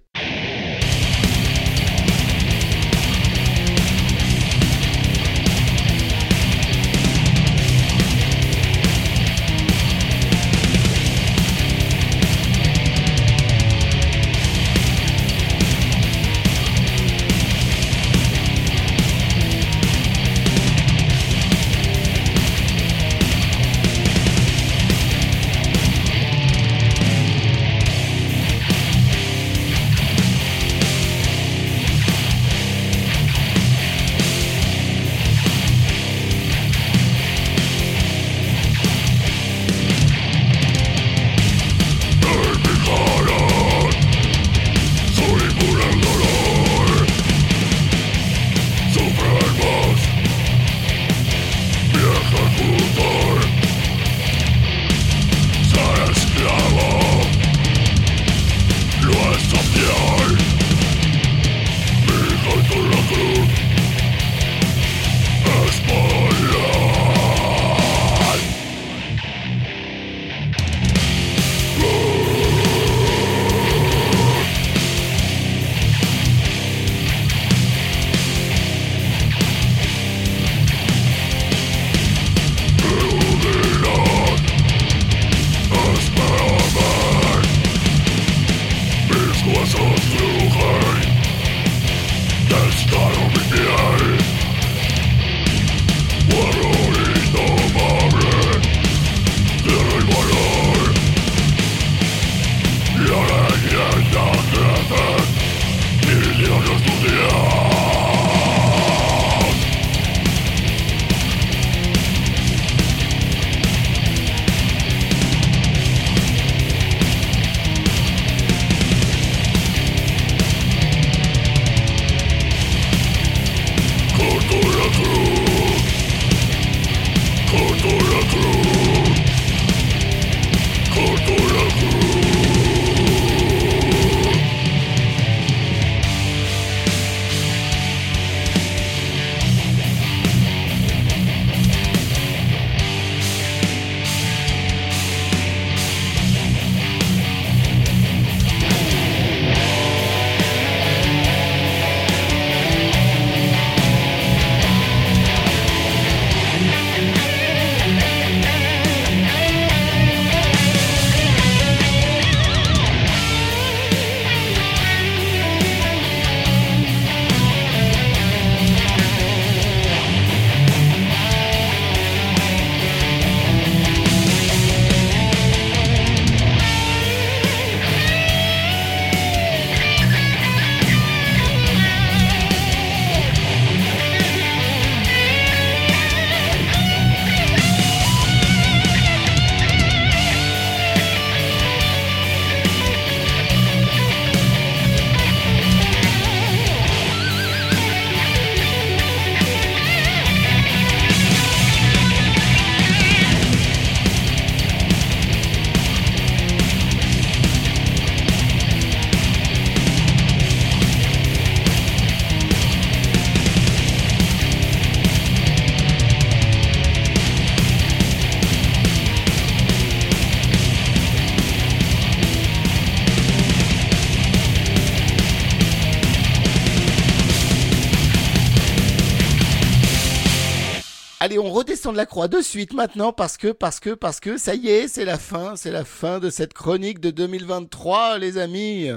De la croix de suite maintenant parce que, parce que, parce que, ça y est, c'est la fin, c'est la fin de cette chronique de 2023, les amis.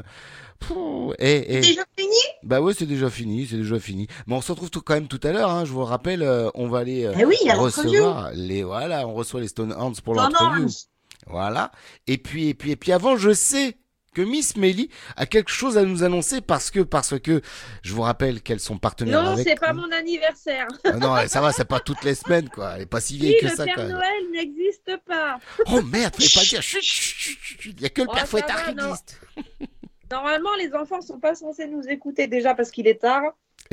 Eh, eh. Déjà fini? Bah ouais, c'est déjà fini, c'est déjà fini. Mais on se retrouve tout, quand même tout à l'heure. Hein, je vous le rappelle, euh, on va aller euh, Eh oui, recevoir les voilà, on reçoit les Stone Hands pour l'entrevue. Voilà. Et puis et puis et puis avant, je sais que Miss Melly a quelque chose à nous annoncer parce que parce que je vous rappelle qu'elles sont partenaires Non, avec. c'est pas mon anniversaire. Ah non, ça va, c'est pas toutes les semaines quoi. Elle est pas si vieille Oui, que le ça Père quand même. Noël n'existe pas. Oh merde, fallait pas dire. Chut, chut. Il y a que le Oh, père Fouettard va, qui non. existe. Normalement, les enfants sont pas censés nous écouter déjà parce qu'il est tard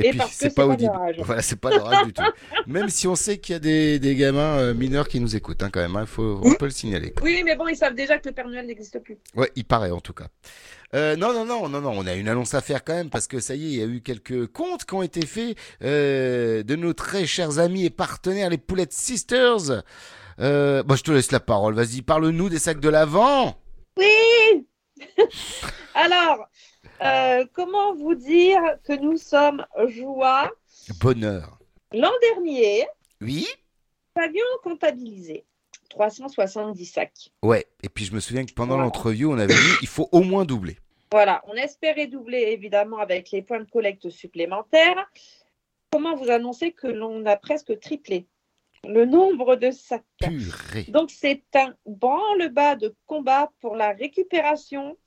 Et, et, puis c'est pas audible. Voilà, c'est pas leur âge du tout. Même si on sait qu'il y a des, des gamins euh, mineurs qui nous écoutent hein, quand même. Il faut, on peut le signaler. Oui, mais bon, ils savent déjà que le Père Noël n'existe plus. Ouais, il paraît en tout cas. Euh, non, non, non, non, non, on a une annonce à faire quand même parce que ça y est, il y a eu quelques comptes qui ont été faits euh, de nos très chers amis et partenaires, les Poulettes Sisters. Euh, bon, je te laisse la parole. Vas-y, parle-nous des sacs de l'avant. Oui Alors, euh, comment vous dire que nous sommes joie? Bonheur. L'an dernier, Oui. nous avions comptabilisé 370 sacs. Ouais. Et puis je me souviens que pendant l'entrevue, on avait dit il faut au moins doubler. Voilà, on espérait doubler évidemment avec les points de collecte supplémentaires. Comment vous annoncer que l'on a presque triplé le nombre de sacs? Purée. Donc c'est un branle-bas de combat pour la récupération,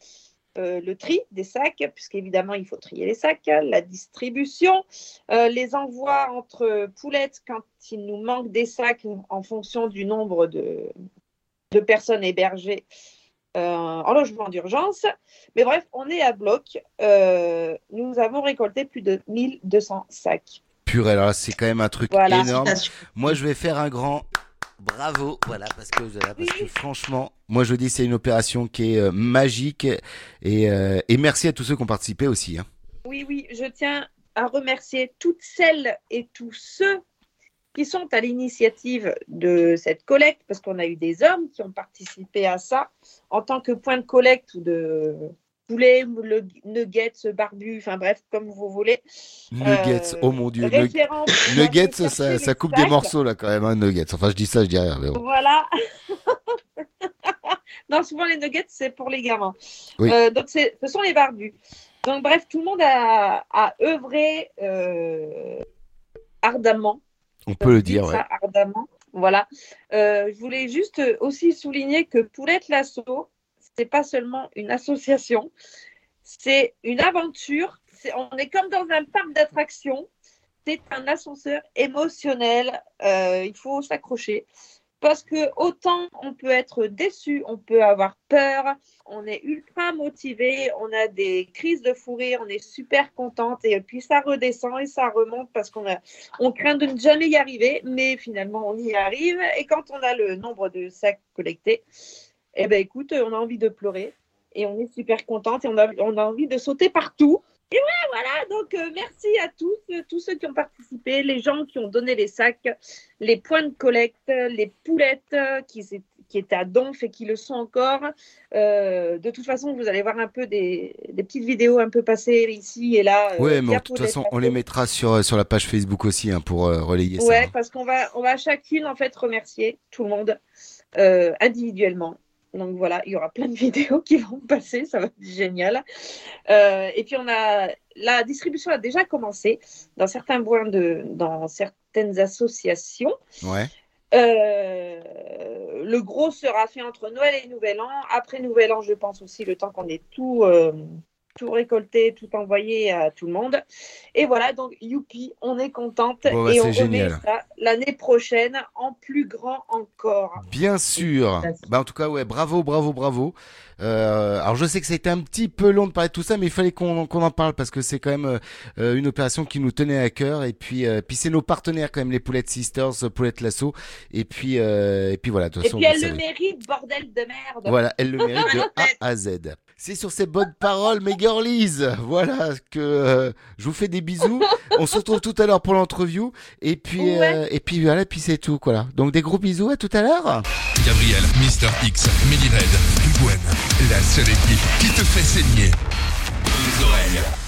euh, le tri des sacs, puisqu'évidemment il faut trier les sacs, la distribution, euh, les envois entre poulettes quand il nous manque des sacs en fonction du nombre de, de personnes hébergées euh, en logement d'urgence. Mais bref, on est à bloc. Euh, nous avons récolté plus de 1200 sacs. Purée, alors là, c'est quand même un truc Voilà. énorme. Moi, je vais faire un grand bravo, voilà, parce que, voilà, parce que franchement, moi, je dis c'est une opération qui est euh, magique et, euh, et merci à tous ceux qui ont participé aussi. Hein. Oui, oui, je tiens à remercier toutes celles et tous ceux qui sont à l'initiative de cette collecte, parce qu'on a eu des hommes qui ont participé à ça en tant que point de collecte ou de poulet, le nuggets, barbu, enfin bref, comme vous voulez. Nuggets, Euh, oh mon dieu, Nuggets, ça, coupe sacs. des morceaux là quand même, hein, Nuggets. Enfin, je dis ça, je dis rien. Mais bon. Voilà. non, souvent les nuggets, c'est pour les gamins. Oui. Euh, donc, ce sont les barbus. Donc, bref, tout le monde a, a œuvré euh, ardemment. On peut le dire, ouais. ardemment. Voilà. Je voulais juste aussi souligner que Poulette Lasso, c'est pas seulement une association, c'est une aventure. On est comme dans un parc d'attractions. C'est un ascenseur émotionnel. Euh, il faut s'accrocher. Parce que autant on peut être déçu, on peut avoir peur, on est ultra motivé, on a des crises de fou rire, on est super contente et puis ça redescend et ça remonte parce qu'on on craint de ne jamais y arriver, mais finalement on y arrive. Et quand on a le nombre de sacs collectés, eh ben écoute, on a envie de pleurer et on est super contente et on a, on a envie de sauter partout. Et ouais, voilà, donc euh, merci à tous, euh, tous ceux qui ont participé, les gens qui ont donné les sacs, les points de collecte, les poulettes euh, qui, étaient à Donf et qui le sont encore. De toute façon, vous allez voir un peu des, des petites vidéos un peu passées ici et là. Ouais, mais de toute façon, on les mettra sur, sur la page Facebook aussi hein, pour relayer ça. Ouais, hein. parce qu'on va, on va chacune en fait remercier tout le monde individuellement. Donc voilà, il y aura plein de vidéos qui vont passer, ça va être génial. Euh, et puis on a la distribution a déjà commencé dans certains points de, dans certaines associations. Ouais. Euh, le gros sera fait entre Noël et Nouvel An. Après Nouvel An, je pense aussi le temps qu'on ait tout, euh, tout récolté, tout envoyé à tout le monde. Et voilà, donc youpi, on est contente Bon, bah, et on remet génial. ça l'année prochaine en plus grand encore. Bien sûr. Bah, en tout cas, ouais, bravo, bravo, bravo. Euh, alors, je sais que c'était un petit peu long de parler de tout ça, mais il fallait qu'on en parle parce que c'est quand même euh, une opération qui nous tenait à cœur. Et puis, euh, puis c'est nos partenaires quand même, les Poulettes Sisters, euh, Poulettes Lasso. Et puis, euh, et puis voilà. De toute Et façon, puis vous elle le savez. mérite, bordel de merde. Voilà, elle le mérite de A à Z. C'est sur ces bonnes paroles, mes girlies, voilà que euh, je vous fais des bisous. On se retrouve tout à l'heure pour l'entreview et puis euh, et puis voilà, puis c'est tout quoi. Donc des gros bisous à tout à l'heure. Gabriel, Mister X, Melly Red, Huguen, la seule équipe qui te fait saigner les oreilles.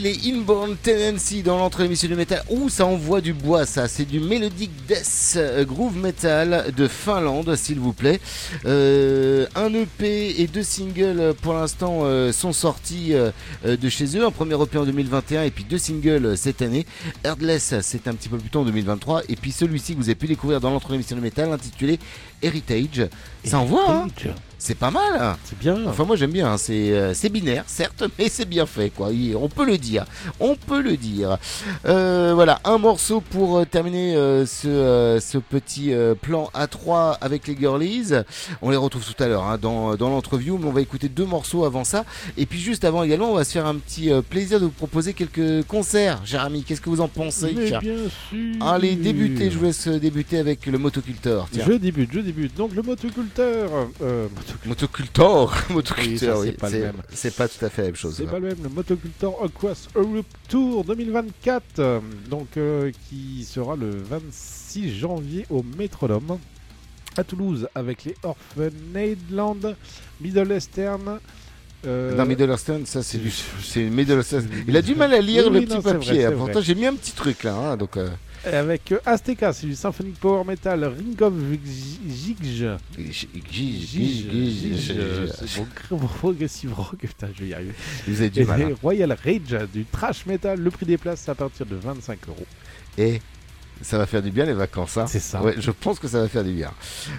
Les Inborn Tendency dans l'entre émission du métal. Ouh, ça envoie du bois, ça. C'est du Melodic Death euh, Groove Metal de Finlande, s'il vous plaît. Euh, un EP et deux singles euh, pour l'instant sont sortis de chez eux. Un premier EP en 2021 et puis deux singles cette année. Heardless, c'est un petit peu plus tôt en 2023. Et puis celui-ci que vous avez pu découvrir dans l'entre émission du métal intitulé Heritage. Ça envoie, hein? C'est pas mal. hein. C'est bien. Enfin, moi j'aime bien. hein. C'est euh, c'est binaire, certes, mais c'est bien fait, quoi. Il- on peut le dire. On peut le dire. Euh, voilà, un morceau pour euh, terminer euh, ce, euh, ce petit euh, plan A3 avec les girlies. On les retrouve tout à l'heure hein, dans, dans l'entreview, mais on va écouter deux morceaux avant ça. Et puis juste avant également, on va se faire un petit plaisir de vous proposer quelques concerts. Jérémy, qu'est-ce que vous en pensez Mais bien sûr. Allez, débutez. Je vous laisse débuter avec le motoculteur. Tiens. Je débute, je débute. Donc le motoculteur. euh, Motocultor, Oui, oui, c'est pas le même. C'est pas tout à fait la même chose. C'est hein. pas le même, le Motocultor Across Europe Tour 2024, euh, donc euh, qui sera le 26 janvier au Métronome à Toulouse avec les Orphaneland, Middle Eastern. euh, Non, Middle Eastern, ça c'est du. C'est Middle Eastern. Il a du mal à lire Oui, le oui, petit non, papier. vrai, hein. c'est Pourtant, vrai. j'ai mis un petit truc là. hein, donc, euh, Avec euh, Azteca, c'est du Symphonic Power Metal, Ring of Gige. Progressive rock, putain, je vais y arriver. Vous avez du mal, hein. Royal Rage, du trash metal, le prix des places c'est à partir de 25 euros. Et ça va faire du bien les vacances. Hein. C'est ça. Ouais, je pense que ça va faire du bien.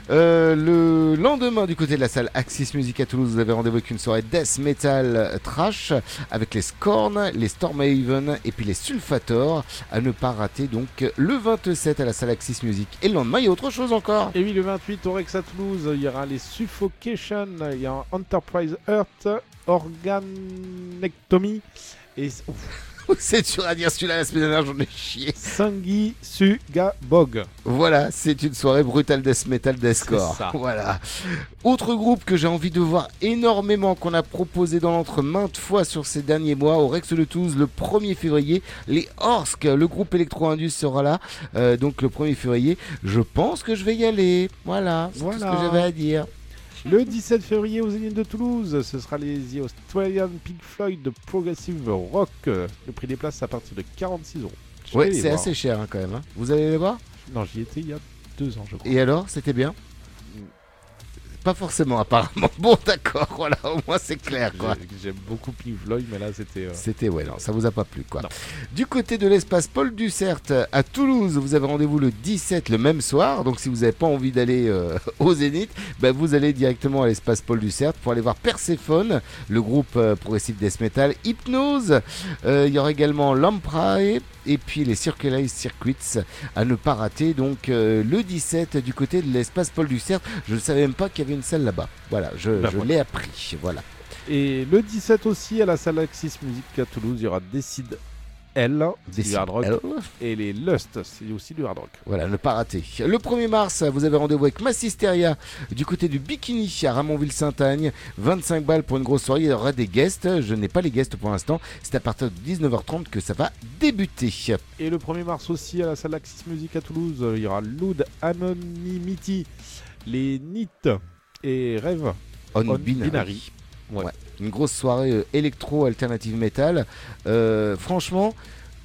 Euh, le lendemain, du côté de la salle Axis Music à Toulouse, vous avez rendez-vous avec une soirée death metal trash avec les Scorn, les Stormhaven et puis les Sulfator à ne pas rater. Donc le 27 à la salle Axis Music. Et le lendemain, il y a autre chose encore. Et oui, le 28 au Rex à Toulouse, il y aura les Suffocation, il y a Enterprise Earth, Organectomy et C'est dur à dire celui-là, la semaine dernière, j'en ai chié. Sangi Sugabog. Voilà, c'est une soirée brutale death metal deathcore. Voilà. Autre groupe que j'ai envie de voir énormément, qu'on a proposé dans l'entre maintes fois sur ces derniers mois, au Rex de Toulouse, le 1er février, les Orsk, le groupe électro-indus sera là, euh, donc le 1er février. Je pense que je vais y aller. Voilà, c'est tout ce Voilà. que j'avais à dire. Le 17 février aux Zénith de Toulouse, ce sera les The Australian Pink Floyd de Progressive Rock. Le prix des places à partir de 46 euros. Je Ouais, vais les c'est assez cher hein, quand même. hein. Vous allez les voir? Non, j'y étais il y a deux ans, je crois. Et alors, c'était bien? Pas forcément, apparemment. Bon, d'accord, voilà, au moins c'est clair, quoi. J'aime beaucoup Pink Floyd, mais là c'était. euh, C'était, ouais, non, ça vous a pas plu, quoi. Du côté de l'espace Paul Dussert à Toulouse, vous avez rendez-vous le 17 le même soir. Donc, si vous n'avez pas envie d'aller euh, au Zénith, bah, vous allez directement à l'espace Paul Dussert pour aller voir Persephone, le groupe euh, progressif death metal, Hypnose. Il y aura également Lamprae et puis les Circularized Circuits à ne pas rater. Donc, le 17 du côté de l'espace Paul Dussert, je ne savais même pas qu'il y avait une salle là-bas. Voilà, je, je voilà. l'ai appris. Voilà. Et le 17 aussi, à la salle Axis Music à Toulouse, il y aura Decide L, du hard rock. L. Et les Lust, c'est aussi du hard rock. Voilà, ne pas rater. Le 1er mars, vous avez rendez-vous avec Massisteria du côté du Bikini à Ramonville-Saint-Agne. 25 balles pour une grosse soirée. Il y aura des guests. Je n'ai pas les guests pour l'instant. C'est à partir de 19h30 que ça va débuter. Et le 1er mars aussi, à la salle Axis Music à Toulouse, il y aura Loud Anonymity, les NIT et Rêve On, Binary. Ouais. Ouais, Une grosse soirée euh, électro alternative metal. Euh, franchement.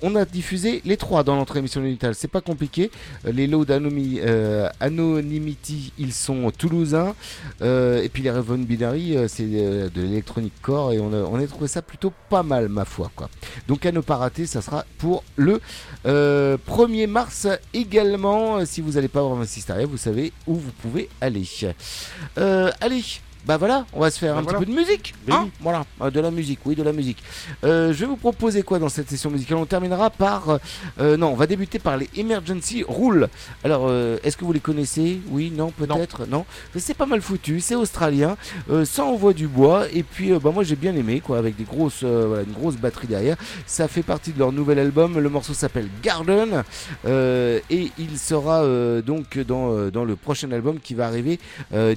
On a diffusé les trois dans notre émission Unital, c'est pas compliqué. Euh, Les lots euh, Anonymity, ils sont toulousains. Euh, et puis les Raven Binary, c'est de l'électronique core. Et on a, trouvé ça plutôt pas mal, ma foi. Quoi. Donc à ne pas rater, ça sera pour le euh, 1er mars également. Si vous n'allez pas voir Massisteria, vous savez où vous pouvez aller. Allez, bah voilà, on va se faire bah un petit peu de musique. Hein voilà, euh, de la musique, oui, de la musique. Euh, je vais vous proposer quoi dans cette session musicale? On terminera par. Euh, non, on va débuter par les Emergency Rules. Alors, est-ce que vous les connaissez? Oui, non, peut-être, non. C'est pas mal foutu, c'est australien, ça envoie du bois, et puis bah, moi j'ai bien aimé, quoi, avec des grosses, voilà, une grosse batterie derrière. Ça fait partie de leur nouvel album, le morceau s'appelle Garden, et il sera donc dans, dans le prochain album qui va arriver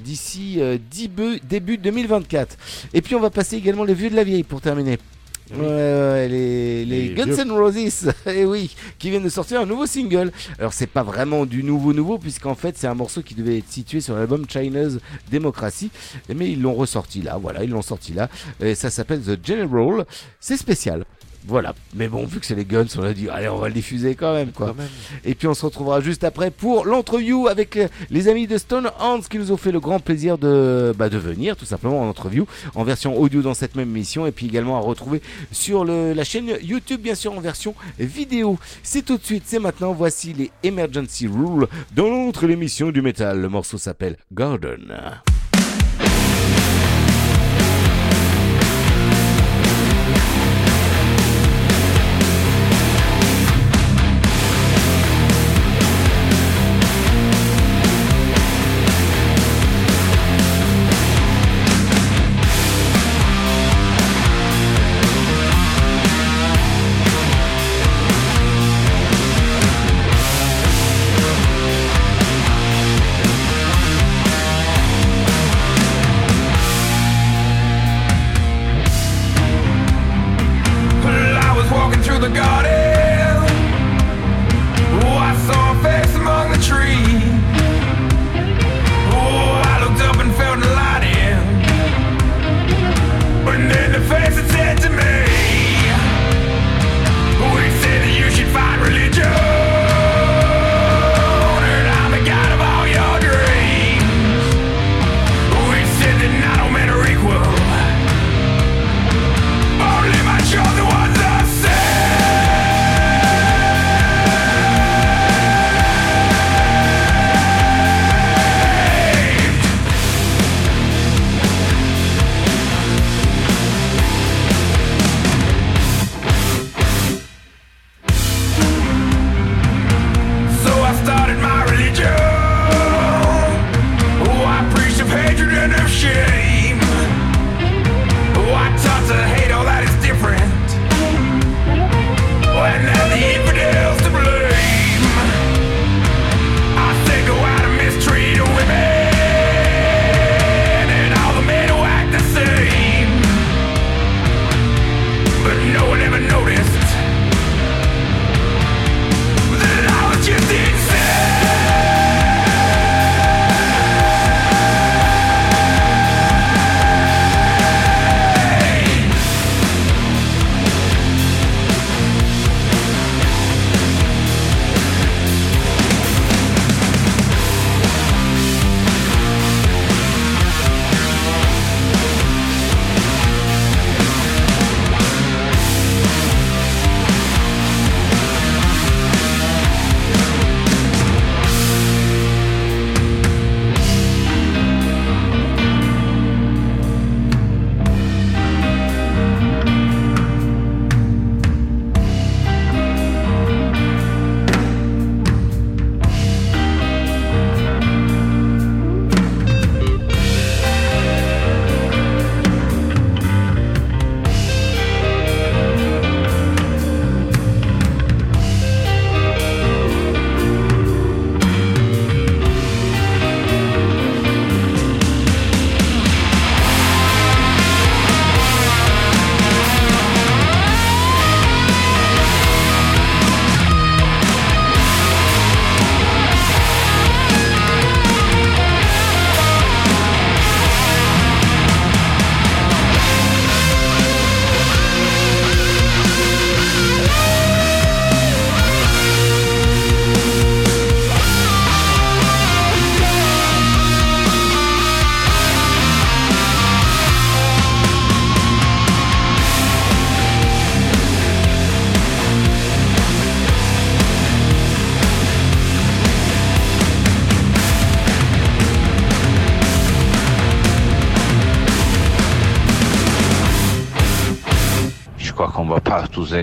d'ici 10 bœufs début 2024. Et puis on va passer également les vieux de la vieille pour terminer. Les, Guns N' Roses, et eh oui, qui viennent de sortir un nouveau single. Alors c'est pas vraiment du nouveau nouveau puisqu'en fait c'est un morceau qui devait être situé sur l'album China's Democracy, mais ils l'ont ressorti là, voilà, ils l'ont sorti là. Et ça s'appelle The General. C'est spécial. Voilà, mais bon, vu que c'est les Guns, on a dit, allez, on va le diffuser quand même, quoi. Quand même. Et puis on se retrouvera juste après pour l'entreview avec euh, les amis de Stone Hands qui nous ont fait le grand plaisir de, bah, de venir tout simplement en interview en version audio dans cette même émission et puis également à retrouver sur le- la chaîne YouTube bien sûr en version vidéo. C'est tout de suite, c'est maintenant, voici les Emergency Rules dans l'autre l'émission du métal. Le morceau s'appelle Garden.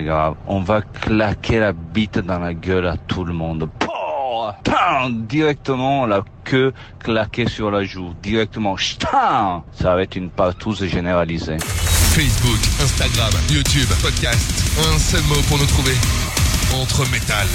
Grave. On va claquer la bite dans la gueule à tout le monde. Directement, la queue claquée sur la joue. Directement. Ça va être une partouze généralisée. Facebook, Instagram, YouTube, podcast. Un seul mot pour nous trouver. Entre métal.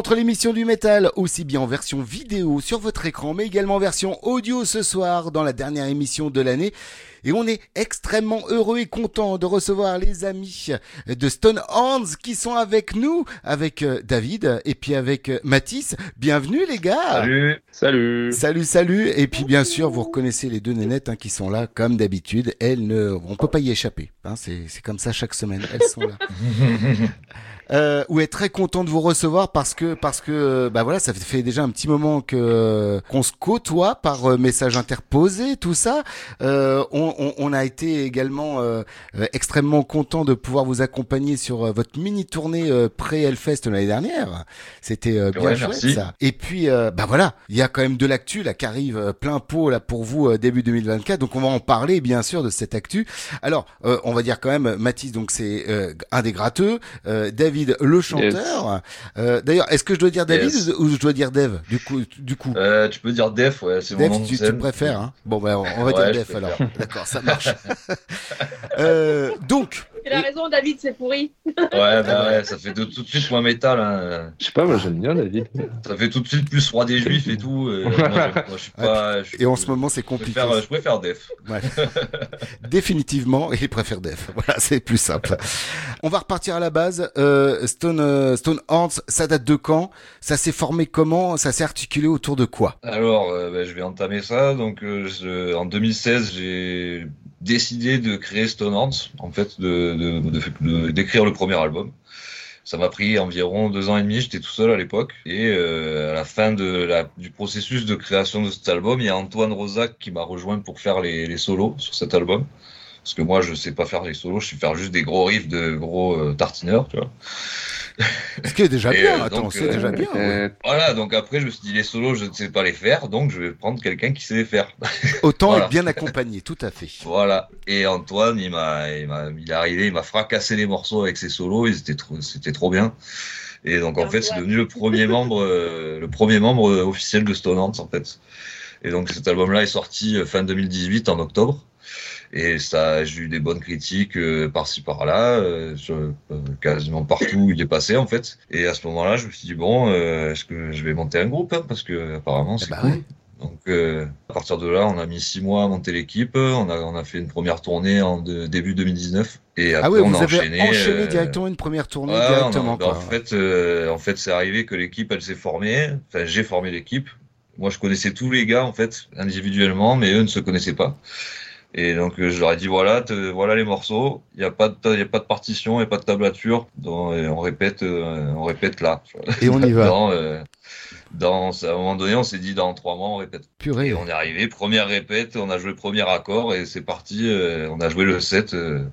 L'entre l'émission du métal, aussi bien en version vidéo sur votre écran, mais également en version audio ce soir dans la dernière émission de l'année. Et on est extrêmement heureux et content de recevoir les amis de Stone Hands qui sont avec nous, avec euh, David et puis avec euh, Mathis. Bienvenue les gars. Salut. Salut. Salut, salut. Et puis bien sûr, vous reconnaissez les deux nénettes hein, qui sont là comme d'habitude. Elles ne, on peut pas y échapper. Hein, c'est comme ça chaque semaine. Elles sont là. Euh, où est très content de vous recevoir parce que parce que bah voilà ça fait déjà un petit moment que qu'on se côtoie par euh, message interposé tout ça. Euh, on, on, on a été également euh, euh, extrêmement content de pouvoir vous accompagner sur euh, votre mini tournée euh, pré Hellfest l'année dernière. C'était euh, bien Ouais, chouette merci. ça. Et puis euh, bah voilà il y a quand même de l'actu là qui arrive euh, plein pot là pour vous euh, début 2024 donc on va en parler bien sûr de cette actu. Alors euh, on va dire quand même Mathis donc c'est euh, un des gratteux. Euh, David le chanteur. Euh, d'ailleurs est-ce que je dois dire David Yes. ou je dois dire Dev du coup du coup? Euh, tu peux dire Def, ouais, c'est mon nom tu, tu préfères hein? Bon ben on, on va Ouais, dire Def alors. D'accord ça marche. Euh, donc Il a raison, David, c'est pourri. Ouais, bah ouais, ça fait de- tout de suite moins métal. Hein. Je sais pas, moi j'aime bien David. Ça fait tout de suite plus roi des juifs et tout. et moi, j'aime- moi, je suis pas. je- et en ce moment c'est je compliqué préfère, je préfère Def. Ouais. Définitivement, il préfère Def. Voilà, c'est plus simple. On va repartir à la base. Euh, Stone euh, Stone Horns, ça date de quand? Ça s'est formé comment? Ça s'est articulé autour de quoi? Alors, euh, bah, je vais entamer ça. Donc, euh, je- en 2016, j'ai décidé de créer Stonehorns, en fait, de- de- d'écrire le premier album. Ça m'a pris environ deux ans et demi, j'étais tout seul à l'époque. Et euh, à la fin de la, du processus de création de cet album, il y a Antoine Rosac qui m'a rejoint pour faire les, les solos sur cet album. Parce que moi, je sais pas faire les solos, je sais faire juste des gros riffs de gros euh, tartineurs, tu vois. Ce qui est déjà Et, bien, euh, attends, c'est euh, déjà bien. euh, ouais. Voilà, donc après, je me suis dit, les solos, je ne sais pas les faire, donc je vais prendre quelqu'un qui sait les faire. Autant Voilà. être bien accompagné, tout à fait. Voilà. Et Antoine, il m'a, il m'a, il est arrivé, il m'a fracassé les morceaux avec ses solos, ils étaient trop, c'était trop bien. Et donc, en fait, c'est devenu le premier membre, euh, le premier membre euh, officiel de Stonehorns, en fait. Et donc, cet album-là est sorti euh, fin 2018, en octobre. Et ça, j'ai eu des bonnes critiques euh, par-ci par-là, euh, sur, euh, quasiment partout où il est passé en fait. Et à ce moment-là, je me suis dit bon, euh, est-ce que je vais monter un groupe hein, parce que apparemment c'est cool. Donc euh, à partir de là, on a mis six mois à monter l'équipe. On a on a fait une première tournée en de- début 2019 et après Ah ouais, on vous a avez enchaîné. enchaîné euh, directement une première tournée Ouais, directement. a- quoi. en fait, euh, en fait, c'est arrivé que l'équipe, elle s'est formée. Enfin, j'ai formé l'équipe. Moi, je connaissais tous les gars, en fait, individuellement, mais eux ne se connaissaient pas. Et donc, euh, je leur ai dit, voilà, te- voilà les morceaux. Il n'y a pas de, y a pas de partition, il n'y a pas de tablature. Donc, euh, on répète, euh, on répète là. Et on y va. Dans, euh, dans, à un moment donné, on s'est dit, dans trois mois, on répète. Purée. Et on est arrivé, première répète, on a joué le premier accord et c'est parti. euh, on a joué le set euh,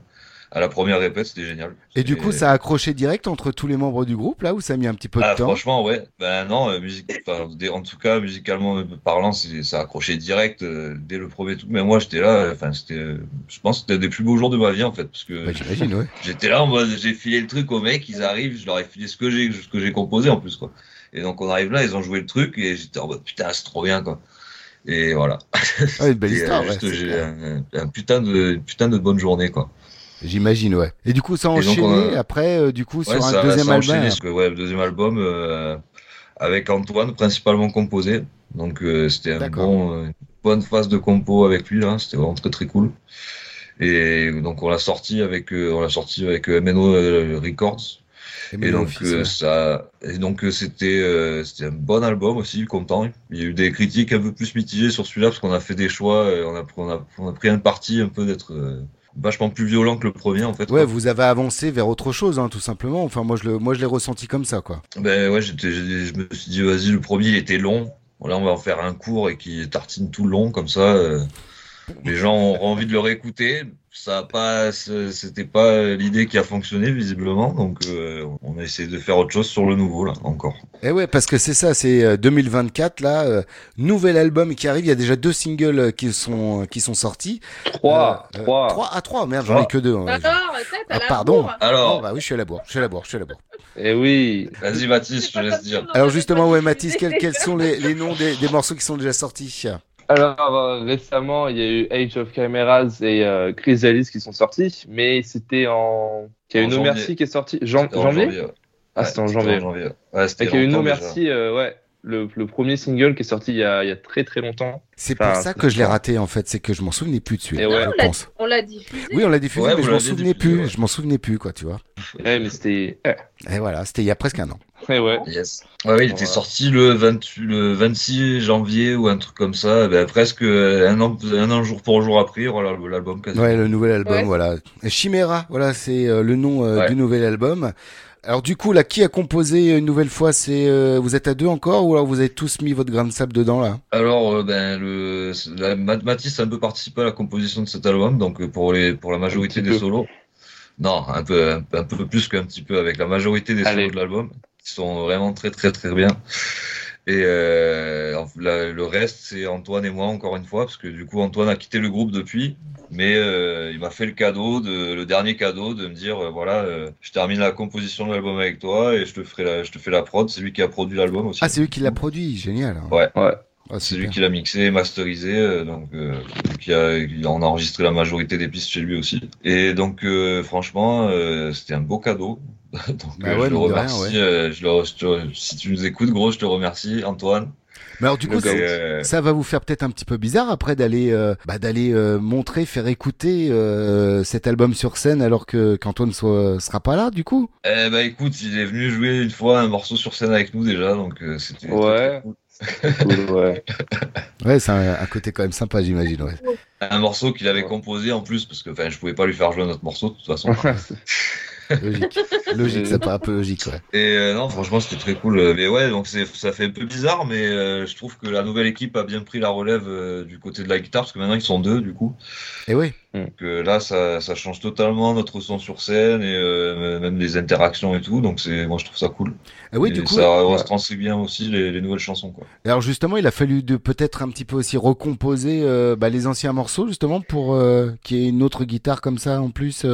à la première répète, c'était génial. Et du coup, ça a accroché direct entre tous les membres du groupe là ou ça a mis un petit peu de Ah, temps franchement, ouais. Ben non, euh, musique, enfin, en tout cas, musicalement parlant, c'est- ça a accroché direct euh, dès le premier truc. Mais moi, j'étais là, euh, enfin, c'était, euh, je pense, que c'était des plus beaux jours de ma vie, en fait, parce que Bah, j'imagine, ouais. j'étais là mode, j'ai filé le truc aux mecs, ils arrivent, je leur ai filé ce que j'ai, ce que j'ai composé en plus, quoi. Et donc, on arrive là, ils ont joué le truc, et j'étais en mode, putain, c'est trop bien, quoi. Et voilà. Ouais, une belle histoire, euh, ouais, juste, un, un putain de, une putain de bonne journée, quoi. J'imagine, ouais. Et du coup, ça a donc, enchaîné après, euh, du coup, Ouais, sur ça- un deuxième ça a album. enchaîné, parce que, ouais, le deuxième album euh, avec Antoine, principalement composé. Donc euh, c'était un bon, une bonne phase de compo avec lui là, c'était vraiment très très cool. Et donc on l'a sorti avec on l'a sorti avec MNO Records. Et donc Office, ouais. ça et donc c'était c'était un bon album aussi, content. Il y a eu des critiques un peu plus mitigées sur celui-là parce qu'on a fait des choix, on a on a on a pris un parti un peu d'être vachement plus violent que le premier en fait. Ouais, quoi. vous avez avancé vers autre chose, hein, tout simplement. Enfin, moi, je le, moi, je l'ai ressenti comme ça, quoi. Ben ouais, je me suis dit, vas-y, le premier, il était long. Là, on va en faire un court et qui tartine tout long, comme ça. euh, les gens auront envie de le réécouter. Ça a pas, ce- c'était pas l'idée qui a fonctionné, visiblement. Donc, euh, on a essayé de faire autre chose sur le nouveau, là, encore. Eh ouais, parce que c'est ça, c'est euh, 2024 là, euh, nouvel album qui arrive. Il y a déjà deux singles euh, qui sont qui sont sortis. Trois, Euh, euh, trois. trois à trois. Merde, j'en ai que deux. hein. Alors, Ah, pardon. bourre. Alors. Oh, bah oui, je suis à la bourre. Je suis à la bourre. Je suis à la bourre. Bourre. Eh oui. Vas-y, Mathis, je te laisse dire. Alors justement, ouais, Mathis, quels, quels sont les, les noms des, des morceaux qui sont déjà sortis? Alors euh, récemment, il y a eu Age of Chimeras et euh, Chrysalis qui sont sortis, mais c'était en. Il y a eu No. Merci qui est sorti. Jan- janvier? janvier, ouais. Ah, c'était en janvier. en janvier. Ouais, qu'il y a eu No. Merci, euh, ouais. Le, le premier single qui est sorti il y a, il y a très très longtemps. C'est Enfin, pour ça que je l'ai raté en fait, c'est que je m'en souvenais plus de celui-là, Et ouais. je On l'a- pense. On l'a diffusé. Oui, on l'a diffusé, Ouais, mais je m'en souvenais diffusé, plus. ouais. Je m'en souvenais plus, quoi, tu vois. Ouais, mais c'était. ouais. Et voilà, c'était il y a presque un an. Ouais, ouais. Yes. Ouais, ouais, il était sorti le, 28 le 26 janvier ou un truc comme ça, ben, presque un an, un an jour pour jour après, voilà l'album. Ouais, le nouvel album, Ouais. voilà. Chimera, voilà, c'est euh, le nom euh, Ouais. du nouvel album. Alors du coup, là, qui a composé une nouvelle fois C'est euh, vous êtes à deux encore ou alors vous avez tous mis votre grain de sable dedans là? Alors, euh, ben, le, la, Mathis a un peu participé à la composition de cet album, donc euh, pour, les, pour la majorité des peu. solos. Non, un peu, un, peu- un peu plus qu'un petit peu, avec la majorité des Allez. solos de l'album, qui sont vraiment très très très bien. Et euh, la- le reste, c'est Antoine et moi, encore une fois, parce que du coup, Antoine a quitté le groupe depuis, mais euh, il m'a fait le cadeau, de, le dernier cadeau, de me dire, euh, voilà, euh, je termine la composition de l'album avec toi et je te, ferai la, je te fais la prod. C'est lui qui a produit l'album aussi. Ah, c'est lui qui l'a produit, génial. hein. Ouais. Ouais. Ah, c'est lui qui l'a mixé et masterisé, euh, donc euh, qui a, qui a- on a enregistré la majorité des pistes chez lui aussi. Et donc euh, franchement, euh, c'était un beau cadeau. donc Bah euh, ouais, je le rien, remercie. ouais. euh, je le- je te- si tu nous écoutes, gros, je te remercie, Antoine. Mais alors du coup, euh, ça va vous faire peut-être un petit peu bizarre après d'aller euh, bah, d'aller euh, montrer, faire écouter euh, cet album sur scène alors que qu'Antoine soit sera pas là du coup? Eh ben écoute, il est venu jouer une fois un morceau sur scène avec nous déjà, donc euh, c'était. Ouais. Cool, ouais. Ouais, c'est un, un côté quand même sympa, j'imagine. Ouais. Un morceau qu'il avait composé en plus, parce que enfin, je pouvais pas lui faire jouer un autre morceau de toute façon. Logique, logique, ça paraît un peu logique, ouais. Et euh, non, franchement, c'était très cool. Euh, Mais ouais, donc ça fait un peu bizarre, mais euh, je trouve que la nouvelle équipe a bien pris la relève euh, du côté de la guitare, parce que maintenant ils sont deux, du coup. Et oui. Donc là, ça, ça change totalement notre son sur scène et même les interactions et tout. Donc c'est, moi, je trouve ça cool. Ah oui, et du coup, ça ouais. retranscrit bien aussi les, les nouvelles chansons, quoi. Et Alors justement, il a fallu de peut-être un petit peu aussi recomposer bah, les anciens morceaux justement pour qu'il y ait une autre guitare comme ça en plus.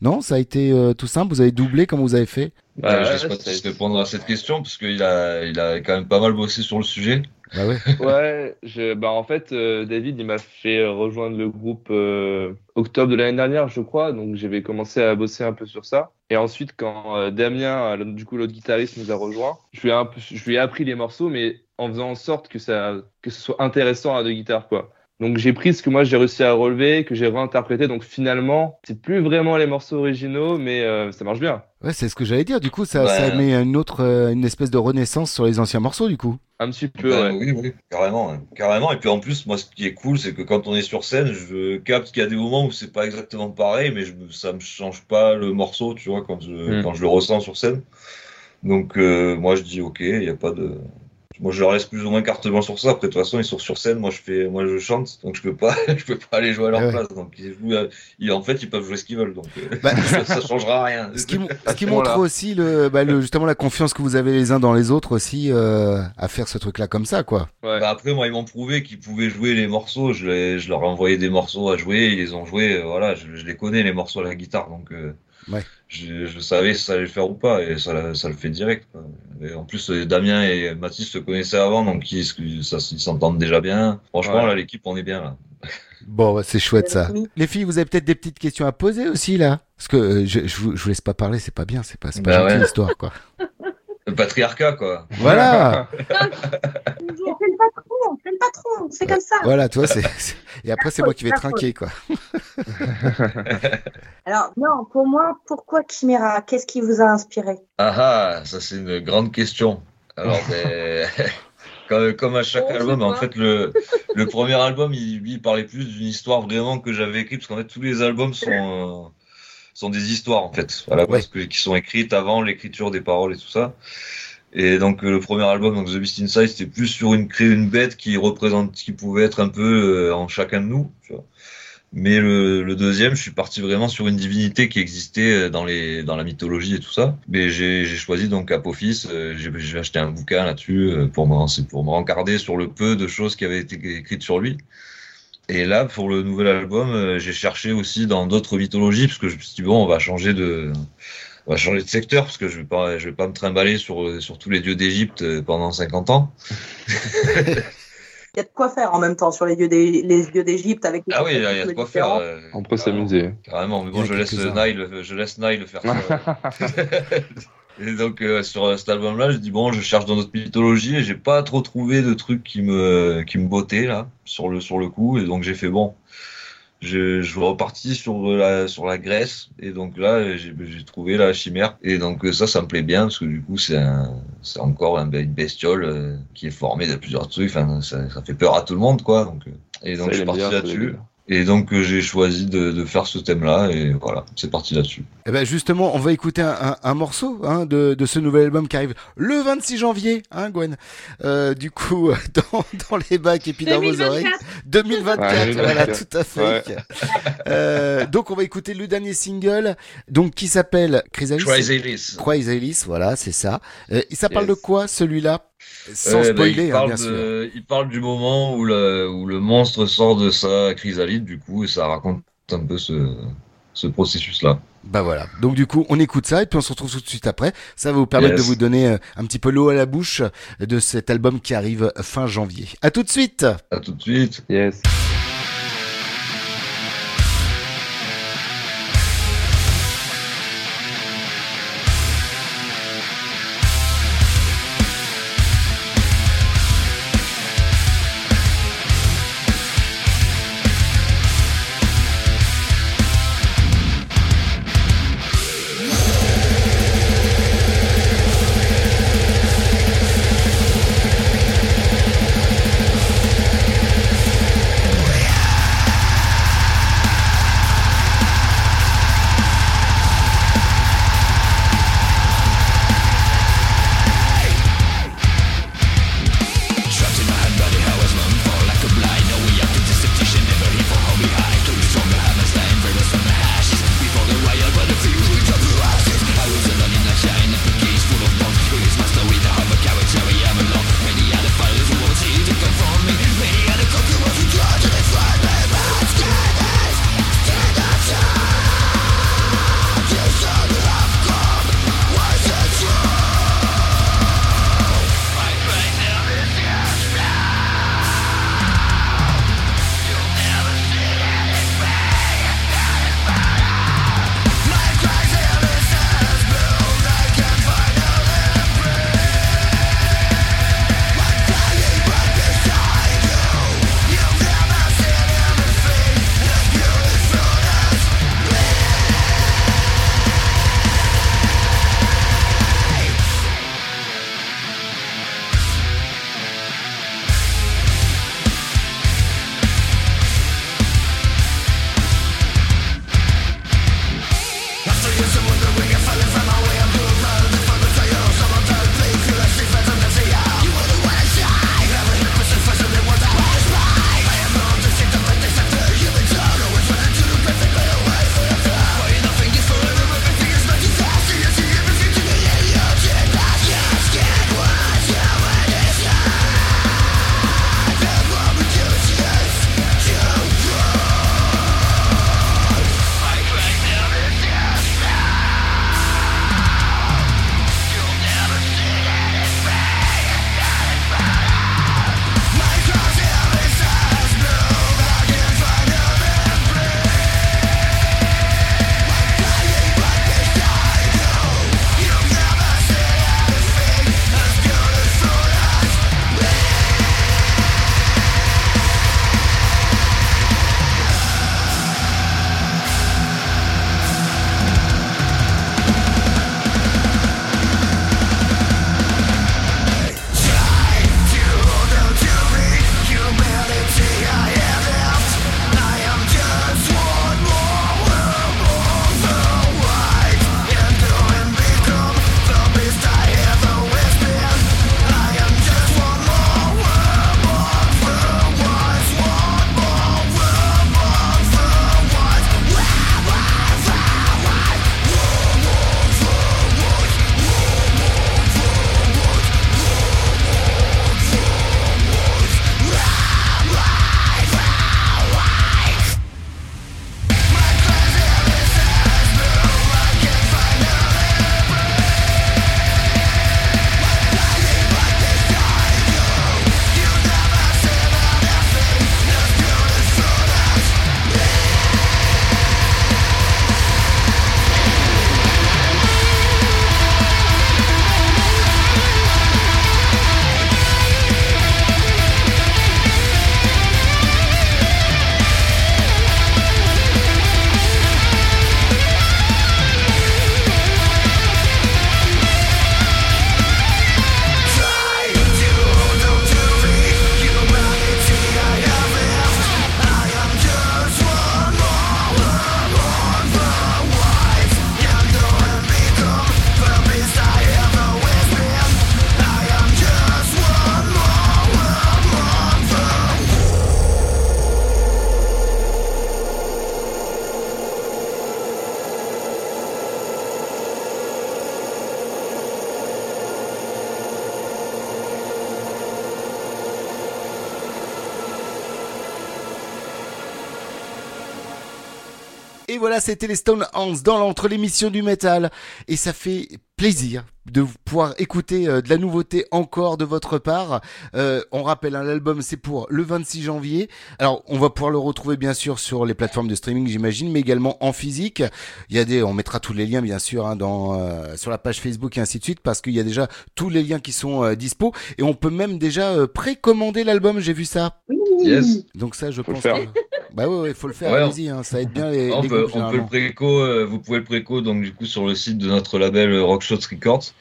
Non, ça a été tout simple. Vous avez doublé comme vous avez fait. Ouais, je laisse ouais, Mathis répondre à cette question, parce qu'il a, il a quand même pas mal bossé sur le sujet. Bah ouais. Ouais, je, bah en fait, euh, David, il m'a fait rejoindre le groupe euh, octobre de l'année dernière, je crois. Donc, j'avais commencé à bosser un peu sur ça. Et ensuite, quand euh, Damien, du coup, l'autre guitariste, nous a rejoint, je lui ai un peu, je lui ai appris les morceaux, mais en faisant en sorte que ça, que ce soit intéressant à deux guitares, quoi. Donc, j'ai pris ce que moi j'ai réussi à relever, que j'ai réinterprété. Donc, finalement, c'est plus vraiment les morceaux originaux, mais euh, ça marche bien. Ouais, c'est ce que j'allais dire. Du coup, ça, Ouais. ça met une autre, euh, une espèce de renaissance sur les anciens morceaux, du coup. Un petit peu, Bah, ouais. Oui, oui, carrément, hein. carrément. Et puis en plus, moi, ce qui est cool, c'est que quand on est sur scène, je capte qu'il y a des moments où c'est pas exactement pareil, mais je, ça me change pas le morceau, tu vois, quand je, Mm. quand je le ressens sur scène. Donc, euh, moi, je dis, ok, il y a pas de. Moi, je leur laisse plus ou moins carte blanche sur ça. Après, de toute façon, ils sont sur scène. Moi, je fais, moi, je chante, donc je peux pas, je peux pas aller jouer à leur Ouais. place. Donc, ils jouent, à- ils- en fait, ils peuvent jouer ce qu'ils veulent. Donc, euh, Bah, ça, ça changera rien. Ce qui, ce qui montre aussi le, bah, le, justement la confiance que vous avez les uns dans les autres aussi euh, à faire ce truc-là comme ça, quoi. Bah après, moi, ils m'ont prouvé qu'ils pouvaient jouer les morceaux. Je, les- je leur ai envoyé des morceaux à jouer. Ils les ont joués. euh, Voilà, je, je les connais, les morceaux à la guitare. Donc, euh, Ouais. je, je savais si ça allait le faire ou pas. Et ça, ça le fait direct. quoi. Et en plus, euh, Damien et Mathis se connaissaient avant. Donc, ils, s'entendent déjà bien. Franchement, Ouais. là, l'équipe, on est bien là. Bon, c'est chouette ça. Les filles, vous avez peut-être des petites questions à poser aussi là, parce que euh, je, je, vous, je vous laisse pas parler, c'est pas bien, c'est pas, pas Bah gentil ouais. l'histoire, quoi. Le patriarcat, quoi. Voilà. Le patron, c'est comme ça. Voilà, toi, c'est. Et après, c'est moi qui vais trinquer, quoi. Alors, non, pour moi, pourquoi Chimera? Qu'est-ce qui vous a inspiré? Ah ah, ça c'est une grande question. Alors, ben, comme, comme à chaque album, en fait, le, le premier album, il, lui, il parlait plus d'une histoire vraiment que j'avais écrite, parce qu'en fait, tous les albums sont, euh, sont des histoires, en fait, à la base, que- qui sont écrites avant l'écriture des paroles et tout ça. Et donc, euh, le premier album, donc The Beast Inside, c'était plus sur une, créer une bête qui représente, qui pouvait être un peu euh, en chacun de nous, tu vois. Mais le, le deuxième, je suis parti vraiment sur une divinité qui existait euh, dans les dans la mythologie et tout ça. Mais j'ai choisi donc Apophis. J'ai acheté un bouquin là-dessus pour me pour me rencarder sur le peu de choses qui avaient été écrites sur lui. Et là, pour le nouvel album, j'ai cherché aussi dans d'autres mythologies parce que je me suis dit bon, on va changer de on va changer de secteur parce que je vais pas je vais pas me trimballer sur sur tous les dieux d'Égypte euh, pendant 50 ans. Il y a de quoi faire en même temps sur les dieux des- les dieux d'Égypte avec des Ah oui, il y a de quoi faire. différents. euh, On peut s'amuser. Carrément, mais bon, je laisse. Nile, je laisse Nile faire ça. et donc, euh, sur cet album-là, j'ai dit, bon, je cherche dans notre mythologie et j'ai pas trop trouvé de trucs qui me, qui me bottaient, là, sur le, sur le coup. Et donc, j'ai fait, bon, je, je suis reparti sur la, sur la Grèce. Et donc là, j'ai trouvé la chimère. Et donc, euh, ça, ça me plaît bien parce que du coup, c'est encore un- une bestiole euh, qui est formée de plusieurs trucs. Enfin, ça, ça fait peur à tout le monde, quoi. Donc, euh, et donc, Ça, je suis parti là-dessus. Et donc euh, j'ai choisi de, de faire ce thème-là et voilà, c'est parti là-dessus. Eh ben justement, on va écouter un, un- un morceau hein, de, de ce nouvel album qui arrive le 26 janvier, hein, Gwen. Euh, du coup, dans, dans les bacs et puis dans vos 2024. oreilles. 2024, Ouais, voilà, 2024. tout à fait. Euh, donc on va écouter le dernier single, donc qui s'appelle Chrysalis. Chrysalis. Chrysalis, voilà, c'est ça. Euh, ça parle Yes. de quoi celui-là? Sans Euh, bah, spoiler, il, hein, parle bien sûr. il parle du moment où le, où le monstre sort de sa chrysalide, du coup, et ça raconte un peu ce, ce processus-là. Bah voilà. Donc du coup, on écoute ça et puis on se retrouve tout de suite après. Ça va vous permettre Yes. de vous donner euh, un petit peu l'eau à la bouche de cet album qui arrive fin janvier. À tout de suite. À tout de suite. Yes. C'était les Stone Hands dans l'entre l'émission du métal. Et ça fait plaisir de pouvoir écouter euh, de la nouveauté encore de votre part. Euh, on rappelle, hein, l'album c'est pour le 26 janvier. Alors, on va pouvoir le retrouver bien sûr sur les plateformes de streaming, j'imagine, mais également en physique. Il y a des, on mettra tous les liens bien sûr hein, dans euh, sur la page Facebook et ainsi de suite parce qu'il y a déjà tous les liens qui sont euh, dispo et on peut même déjà euh, précommander l'album. J'ai vu ça. Yes. Donc ça, je Faut le pense. faire. que- Bah ouais, ouais, faut le faire. Ouais, Allez-y, hein, ça aide bien les. on, les peut, groupes, on peut le préco, euh, vous pouvez le préco donc du coup sur le site de notre label euh, Rockshots Records.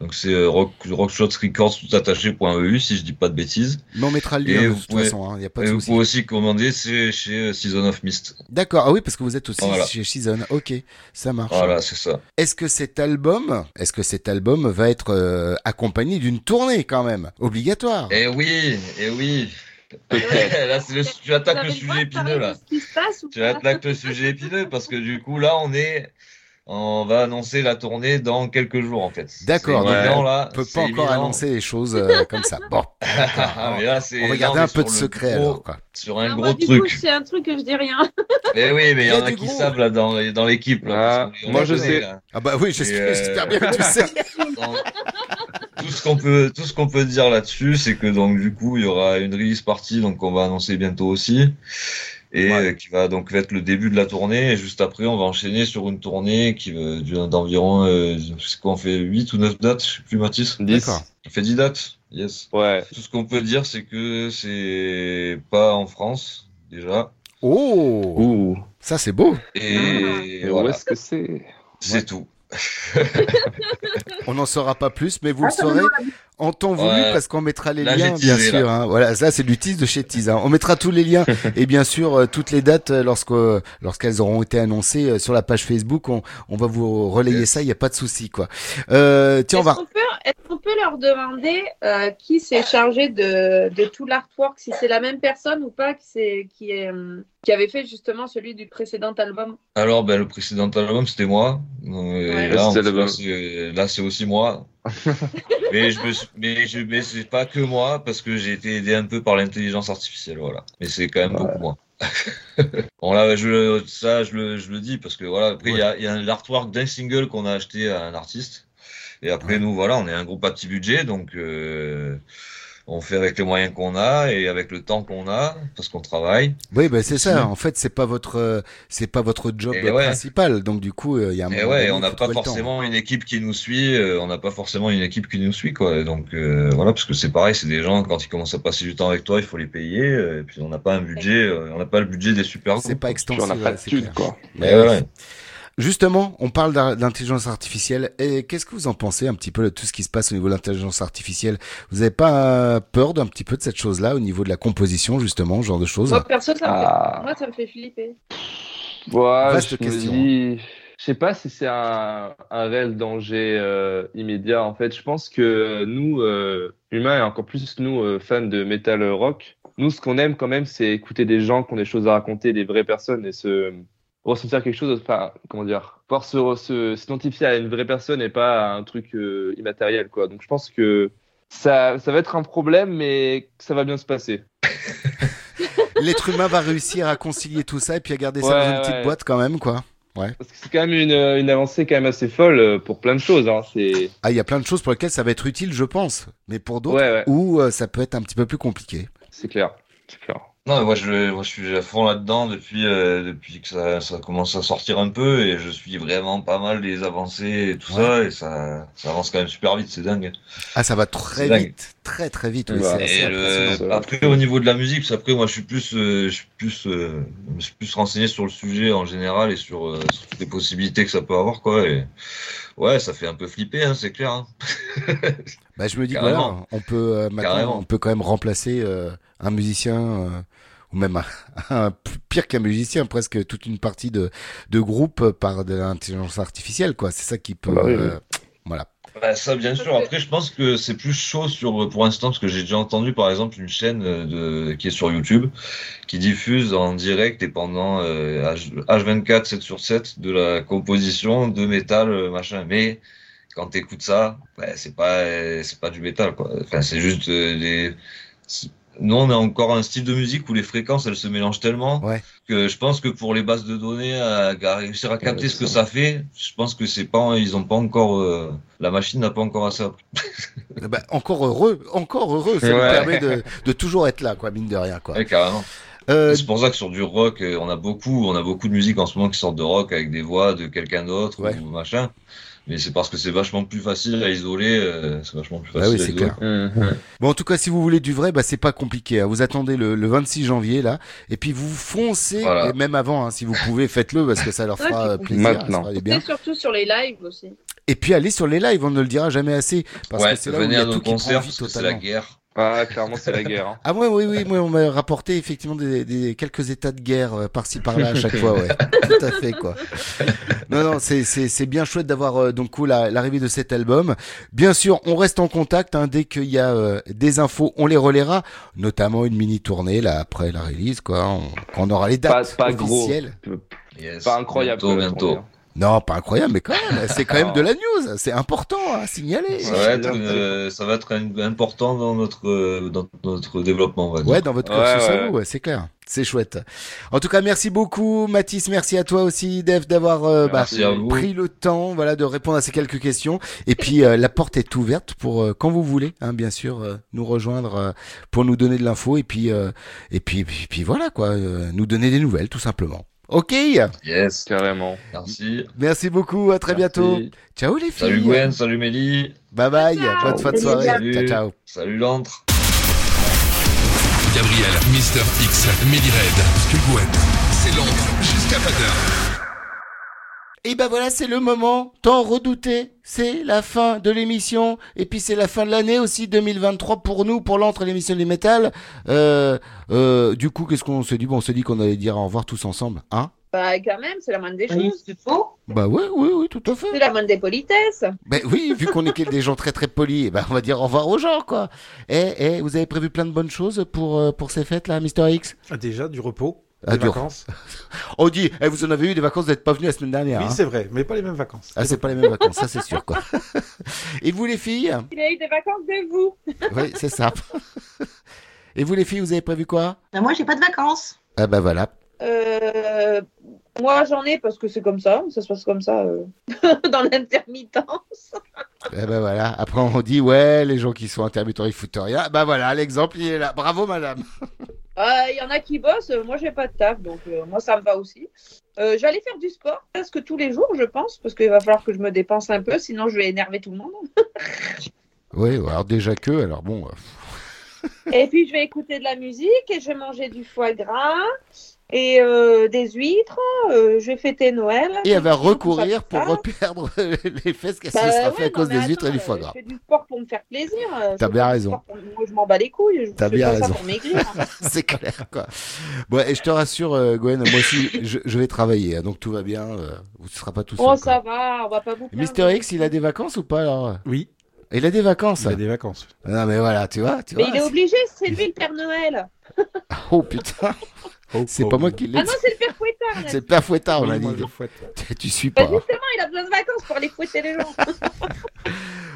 Donc c'est euh, rock, Rockshots Records tout attaché.eu si je dis pas de bêtises. Mais on mettra le lien de toute pouvez- façon, hein, y a pas de et vous pouvez aussi commander, c'est chez euh, Season of Mist. D'accord. Ah oui, parce que vous êtes aussi Voilà. chez Season. Ok, ça marche. Voilà, c'est ça. Est-ce que cet album, est-ce que cet album va être euh, accompagné d'une tournée quand même, obligatoire Eh oui, eh oui. Là, c'est le, tu attaques le sujet épineux là. Ce qui se passe ou Tu attaques le sujet épineux parce que du coup là on est, on va annoncer la tournée dans quelques jours en fait. D'accord. Imminent, on peut pas encore annoncer les choses euh, comme ça. Bon. Ah, mais là, c'est- on va garder un peu de le secret gros- alors. Quoi. Sur un Ah, gros moi, du truc. c'est un truc que je dis rien. Mais oui, mais il y, en a qui gros. savent là dans, l'équipe. Ah, moi, je sais. là. Ah bah oui, j'espère euh, bien que tu sais. Donc, tout ce qu'on peut, tout ce qu'on peut dire là-dessus, c'est que donc du coup, il y aura une release party, donc on va annoncer bientôt aussi, et euh, qui va donc être le début de la tournée. Et juste après, on va enchaîner sur une tournée qui va durer d'environ, euh, c'est quoi, on fait 8 ou 9 dates, je sais plus Mathis. 10. D'accord. On fait 10 dates. Yes. Ouais. Tout ce qu'on peut dire, c'est que c'est pas en France déjà, Oh, Ouh. ça c'est beau. et Et où voilà, est-ce que c'est? C'est tout. On n'en saura pas plus, mais vous Ah, le saurez en temps voulu Ouais. parce qu'on mettra les Là, liens, bien sûr. hein. Voilà, ça c'est du tease de chez Tease. hein. On mettra tous les liens et bien sûr euh, toutes les dates euh, lorsque lorsqu'elles auront été annoncées euh, sur la page Facebook. On, on va vous relayer ça, il y a pas de souci quoi. Euh, tiens, on Est-ce va. qu'on peut, est-ce qu'on peut leur demander euh, qui s'est chargé de, de tout l'artwork, si c'est la même personne ou pas qui, s'est- qui, est, qui avait fait justement celui du précédent album? Alors, ben, le précédent album, c'était moi. Ouais. là, c'est aussi moi. mais je me suis- mais je, mais c'est pas que moi, parce que j'ai été aidé un peu par l'intelligence artificielle, voilà. Mais c'est quand même beaucoup moi. bon, là, je, ça, je le, je le dis, parce que voilà, après, il y a, y a l'artwork d'un single qu'on a acheté à un artiste. Et après, nous, voilà, on est un groupe à petit budget, donc, euh, on fait avec les moyens qu'on a et avec le temps qu'on a, parce qu'on travaille. Oui, ben c'est ça. Sinon- En fait, c'est pas votre euh, c'est pas votre job Et ouais. principal. Donc du coup, euh, il y a un Et ouais, donné, on n'a pas forcément une équipe qui nous suit, euh, on n'a pas forcément une équipe qui nous suit, quoi. Et donc euh, voilà, parce que c'est pareil, c'est des gens, quand ils commencent à passer du temps avec toi, il faut les payer, euh, et puis on n'a pas un budget, on n'a pas le budget des super C'est pas. Puis on extensif. n'a pas de c'est thunes, clair. quoi. Mais ouais, ouais. Justement, on parle d'intelligence artificielle. Et qu'est-ce que vous en pensez un petit peu de tout ce qui se passe au niveau de l'intelligence artificielle? Vous n'avez pas euh, peur d'un petit peu de cette chose-là au niveau de la composition, justement, ce genre de choses? Moi, perso, ça me, Ah. fait, moi, ça me fait flipper. Ouais, Vaste je question. me dis, je sais pas si c'est un, un réel danger euh, immédiat. En fait, je pense que nous, euh, humains et encore plus nous, euh, fans de metal rock, nous, ce qu'on aime quand même, c'est écouter des gens qui ont des choses à raconter, des vraies personnes et se ressentir quelque chose, enfin, comment dire, pouvoir s'identifier à une vraie personne et pas à un truc euh, immatériel, quoi. Donc, je pense que ça, ça va être un problème, mais ça va bien se passer. L'être humain va réussir à concilier tout ça et puis à garder ça dans une petite boîte quand même, quoi. Ouais. Parce que c'est quand même une, une avancée quand même assez folle euh, pour plein de choses. Hein. C'est Ah, il y a plein de choses pour lesquelles ça va être utile, je pense. Mais pour d'autres, ouais. où euh, ça peut être un petit peu plus compliqué. c'est clair, c'est clair. Non, mais moi je, moi je suis à fond là-dedans depuis, euh, depuis que ça, ça commence à sortir un peu et je suis vraiment pas mal les avancées et tout ça et ça, ça avance quand même super vite, c'est dingue. Ah, ça va très vite. Très, très vite. oui, Et le, après au niveau de la musique, parce qu'après moi je suis plus, euh, je suis plus, euh, je suis plus renseigné sur le sujet en général et sur, euh, sur toutes les possibilités que ça peut avoir quoi. Et ouais, ça fait un peu flipper, hein, c'est clair. Hein. Bah, je me dis que voilà, on peut, euh, maintenant, on peut quand même remplacer euh, un musicien, euh, ou même un, pire qu'un musicien, presque toute une partie de, de groupe par de l'intelligence artificielle, quoi. C'est ça qui peut. Bah oui, euh, Voilà. Bah, ça, bien sûr. Après, je pense que c'est plus chaud sur, pour l'instant, parce que j'ai déjà entendu, par exemple, une chaîne euh, de, qui est sur YouTube, qui diffuse en direct et pendant euh, H, H24, 7 sur 7, de la composition de métal, euh, machin. Mais quand t'écoutes ça, bah, c'est pas, euh, c'est pas du métal, quoi. Enfin, c'est juste euh, des, nous, on a encore un style de musique où les fréquences, elles se mélangent tellement Ouais. que je pense que pour les bases de données, à, à réussir à capter Ouais, ce que ça. fait, je pense que c'est pas, ils ont pas encore, euh, la machine n'a pas encore assez appris. Bah, encore heureux, encore heureux, ça nous Ouais. permet de, de toujours être là, quoi, mine de rien, quoi. Carrément. Euh, C'est pour ça que sur du rock, euh, on a beaucoup, on a beaucoup de musique en ce moment qui sortent de rock avec des voix de quelqu'un d'autre Ouais. ou machin. Mais c'est parce que c'est vachement plus facile à isoler. euh, c'est vachement plus Bah facile oui, à c'est clair. Bon, en tout cas, si vous voulez du vrai, bah, c'est pas compliqué. hein. Vous attendez le, le 26 janvier, là, et puis vous foncez, Voilà. et même avant, hein, si vous pouvez, faites-le, parce que ça leur fera plaisir. Maintenant. ça bien. surtout sur les lives aussi. Et puis allez sur les lives, on ne le dira jamais assez, parce ouais, que c'est là où il venez y a à tout qui prend vie c'est la guerre. Ah, clairement, c'est la guerre. hein. Ah ouais, oui, oui, moi on m'a rapporté effectivement des, des- quelques états de guerre euh, par-ci par-là à chaque fois, ouais. Tout à fait, quoi. Non, non, c'est, c'est, c'est bien chouette d'avoir euh, donc l'arrivée de cet album. Bien sûr, on reste en contact, hein, dès qu'il y a euh, des infos, on les relaiera, notamment une mini tournée là après la release, quoi. On, quand on aura les Pas, dates pas gros. officielles. Yes. Pas incroyable. Bientôt, bientôt. Non, pas incroyable, mais quand même, c'est quand même de la news. C'est important à signaler. Ça va être, une- euh, ça va être important dans notre, euh, dans notre développement, on va dire. Ouais, dans votre Ouais, cursus à ouais. vous, ouais, c'est clair. C'est chouette. En tout cas, merci beaucoup, Mathis. Merci à toi aussi, Dev, d'avoir euh, bah, pris le temps, voilà, de répondre à ces quelques questions. Et puis, euh, la porte est ouverte pour euh, quand vous voulez, hein, bien sûr, euh, nous rejoindre euh, pour nous donner de l'info et puis, euh, et puis, puis, puis voilà quoi, euh, nous donner des nouvelles, tout simplement. Ok. Yes. Carrément. Merci. Merci beaucoup. À très Merci. bientôt. Ciao les filles. Salut Gwen, salut Mélie. Bye bye. Bonne fin de soirée. Salut. Ciao ciao. Salut l'antre. Gabriel, Mister X, Melly Red, Gwen. C'est Londres jusqu'à pas d'heure. Et ben voilà, c'est le moment tant redouté. C'est la fin de l'émission. Et puis c'est la fin de l'année aussi 2023 pour nous, pour l'entre l'émission du métal. Euh, euh, du coup, qu'est-ce qu'on se dit? Bon, on se dit qu'on allait dire au revoir tous ensemble, hein? Bah, quand même, c'est la moindre des Oui, choses. c'est faux. Bah oui, oui, oui, tout à fait. C'est la moindre des politesses. Ben oui, vu qu'on est des gens très très polis, eh ben on va dire au revoir aux gens, quoi. Eh, eh, vous avez prévu plein de bonnes choses pour, euh, pour ces fêtes là, Mister X? Ah, Déjà, du repos, des du- vacances. On dit, eh, vous en avez eu des vacances, vous n'êtes pas venu la semaine dernière. Oui, hein. c'est vrai, mais pas les mêmes vacances. Ah, c'est pas les mêmes vacances, ça c'est sûr, quoi. Et vous les filles? Il a eu des vacances de vous. Oui, c'est ça. Et vous les filles, vous avez prévu quoi? Ben, moi, j'ai pas de vacances. Ah bah voilà. Euh, moi, j'en ai parce que c'est comme ça. Ça se passe comme ça euh, dans l'intermittence. Eh ben voilà. Après on dit ouais, les gens qui sont intermittents ils foutent rien. Bah voilà, l'exemple il est là. Bravo madame. Euh, Il y en a qui bossent. euh, Moi, j'ai pas de taf. Donc, euh, moi, ça me va aussi. Euh, J'allais faire du sport presque tous les jours, je pense. Parce qu'il va falloir que je me dépense un peu. Sinon, je vais énerver tout le monde. Oui, alors déjà que, alors bon. euh, Et puis, je vais écouter de la musique et je vais manger du foie gras et euh, des huîtres. euh, je vais fêter Noël. Et elle va recourir pour reperdre les fesses qu'elle Bah se sera ouais, fait à cause des huîtres et du foie euh, gras. Je fais du sport pour me faire plaisir. T'as bien raison. pour- Moi, je m'en bats les couilles. Je T'as fais bien pas ça raison. pour maigrir. c'est clair quoi. Bon, et je te rassure euh, Gwen, moi aussi je, je vais travailler, hein, donc tout va bien. vous ne serez pas tout seul. Oh, quoi. ça va, on va pas vous plaindre. Mister X, il a des vacances ou pas alors? Oui. Il a des vacances. Il a des vacances. Non mais voilà, tu vois, tu Mais vois. il est obligé, c'est lui le Père Noël. Oh putain. C'est pas moi qui l'ai Ah non, c'est le Père Fouettard. C'est le père Fouettard, on Oui, a moi, dit. je fouette. Tu- Tu suis Bah, pas. justement, il a besoin de vacances pour aller fouetter les gens.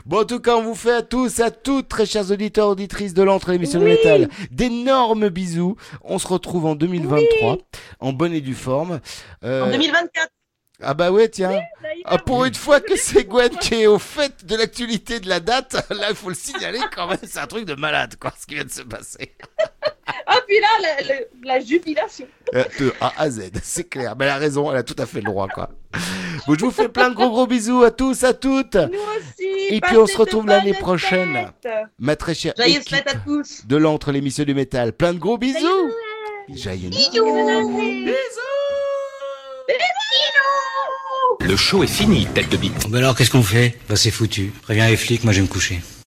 Bon, en tout cas, on vous fait à tous, à toutes, très chers auditeurs, auditrices de l'entre l'émission Oui. de métal, d'énormes bisous. On se retrouve en 2023, en bonne et due forme. Euh, En 2024. Ah bah ouais, tiens. Ah, pour une fois que c'est Gwen qui est au fait de l'actualité de la date, là, il faut le signaler quand même. C'est un truc de malade, quoi, ce qui vient de se passer. Ah, puis là, la, la- la jubilation. Euh, de A à Z, c'est clair. Mais elle a raison, elle a tout à fait le droit, quoi. Bon, je vous fais plein de gros gros bisous à tous, à toutes. Nous aussi. Et puis on se retrouve l'année prochaine. Ma très chère Joyeuses équipe fêtes à tous. de l'entre l'émission du métal. Plein de gros bisous. Joyeux Noël. Bisous. Le show est fini, tête de bite. Bah alors qu'est-ce qu'on fait? Bah c'est foutu. Préviens les flics, moi je vais me coucher.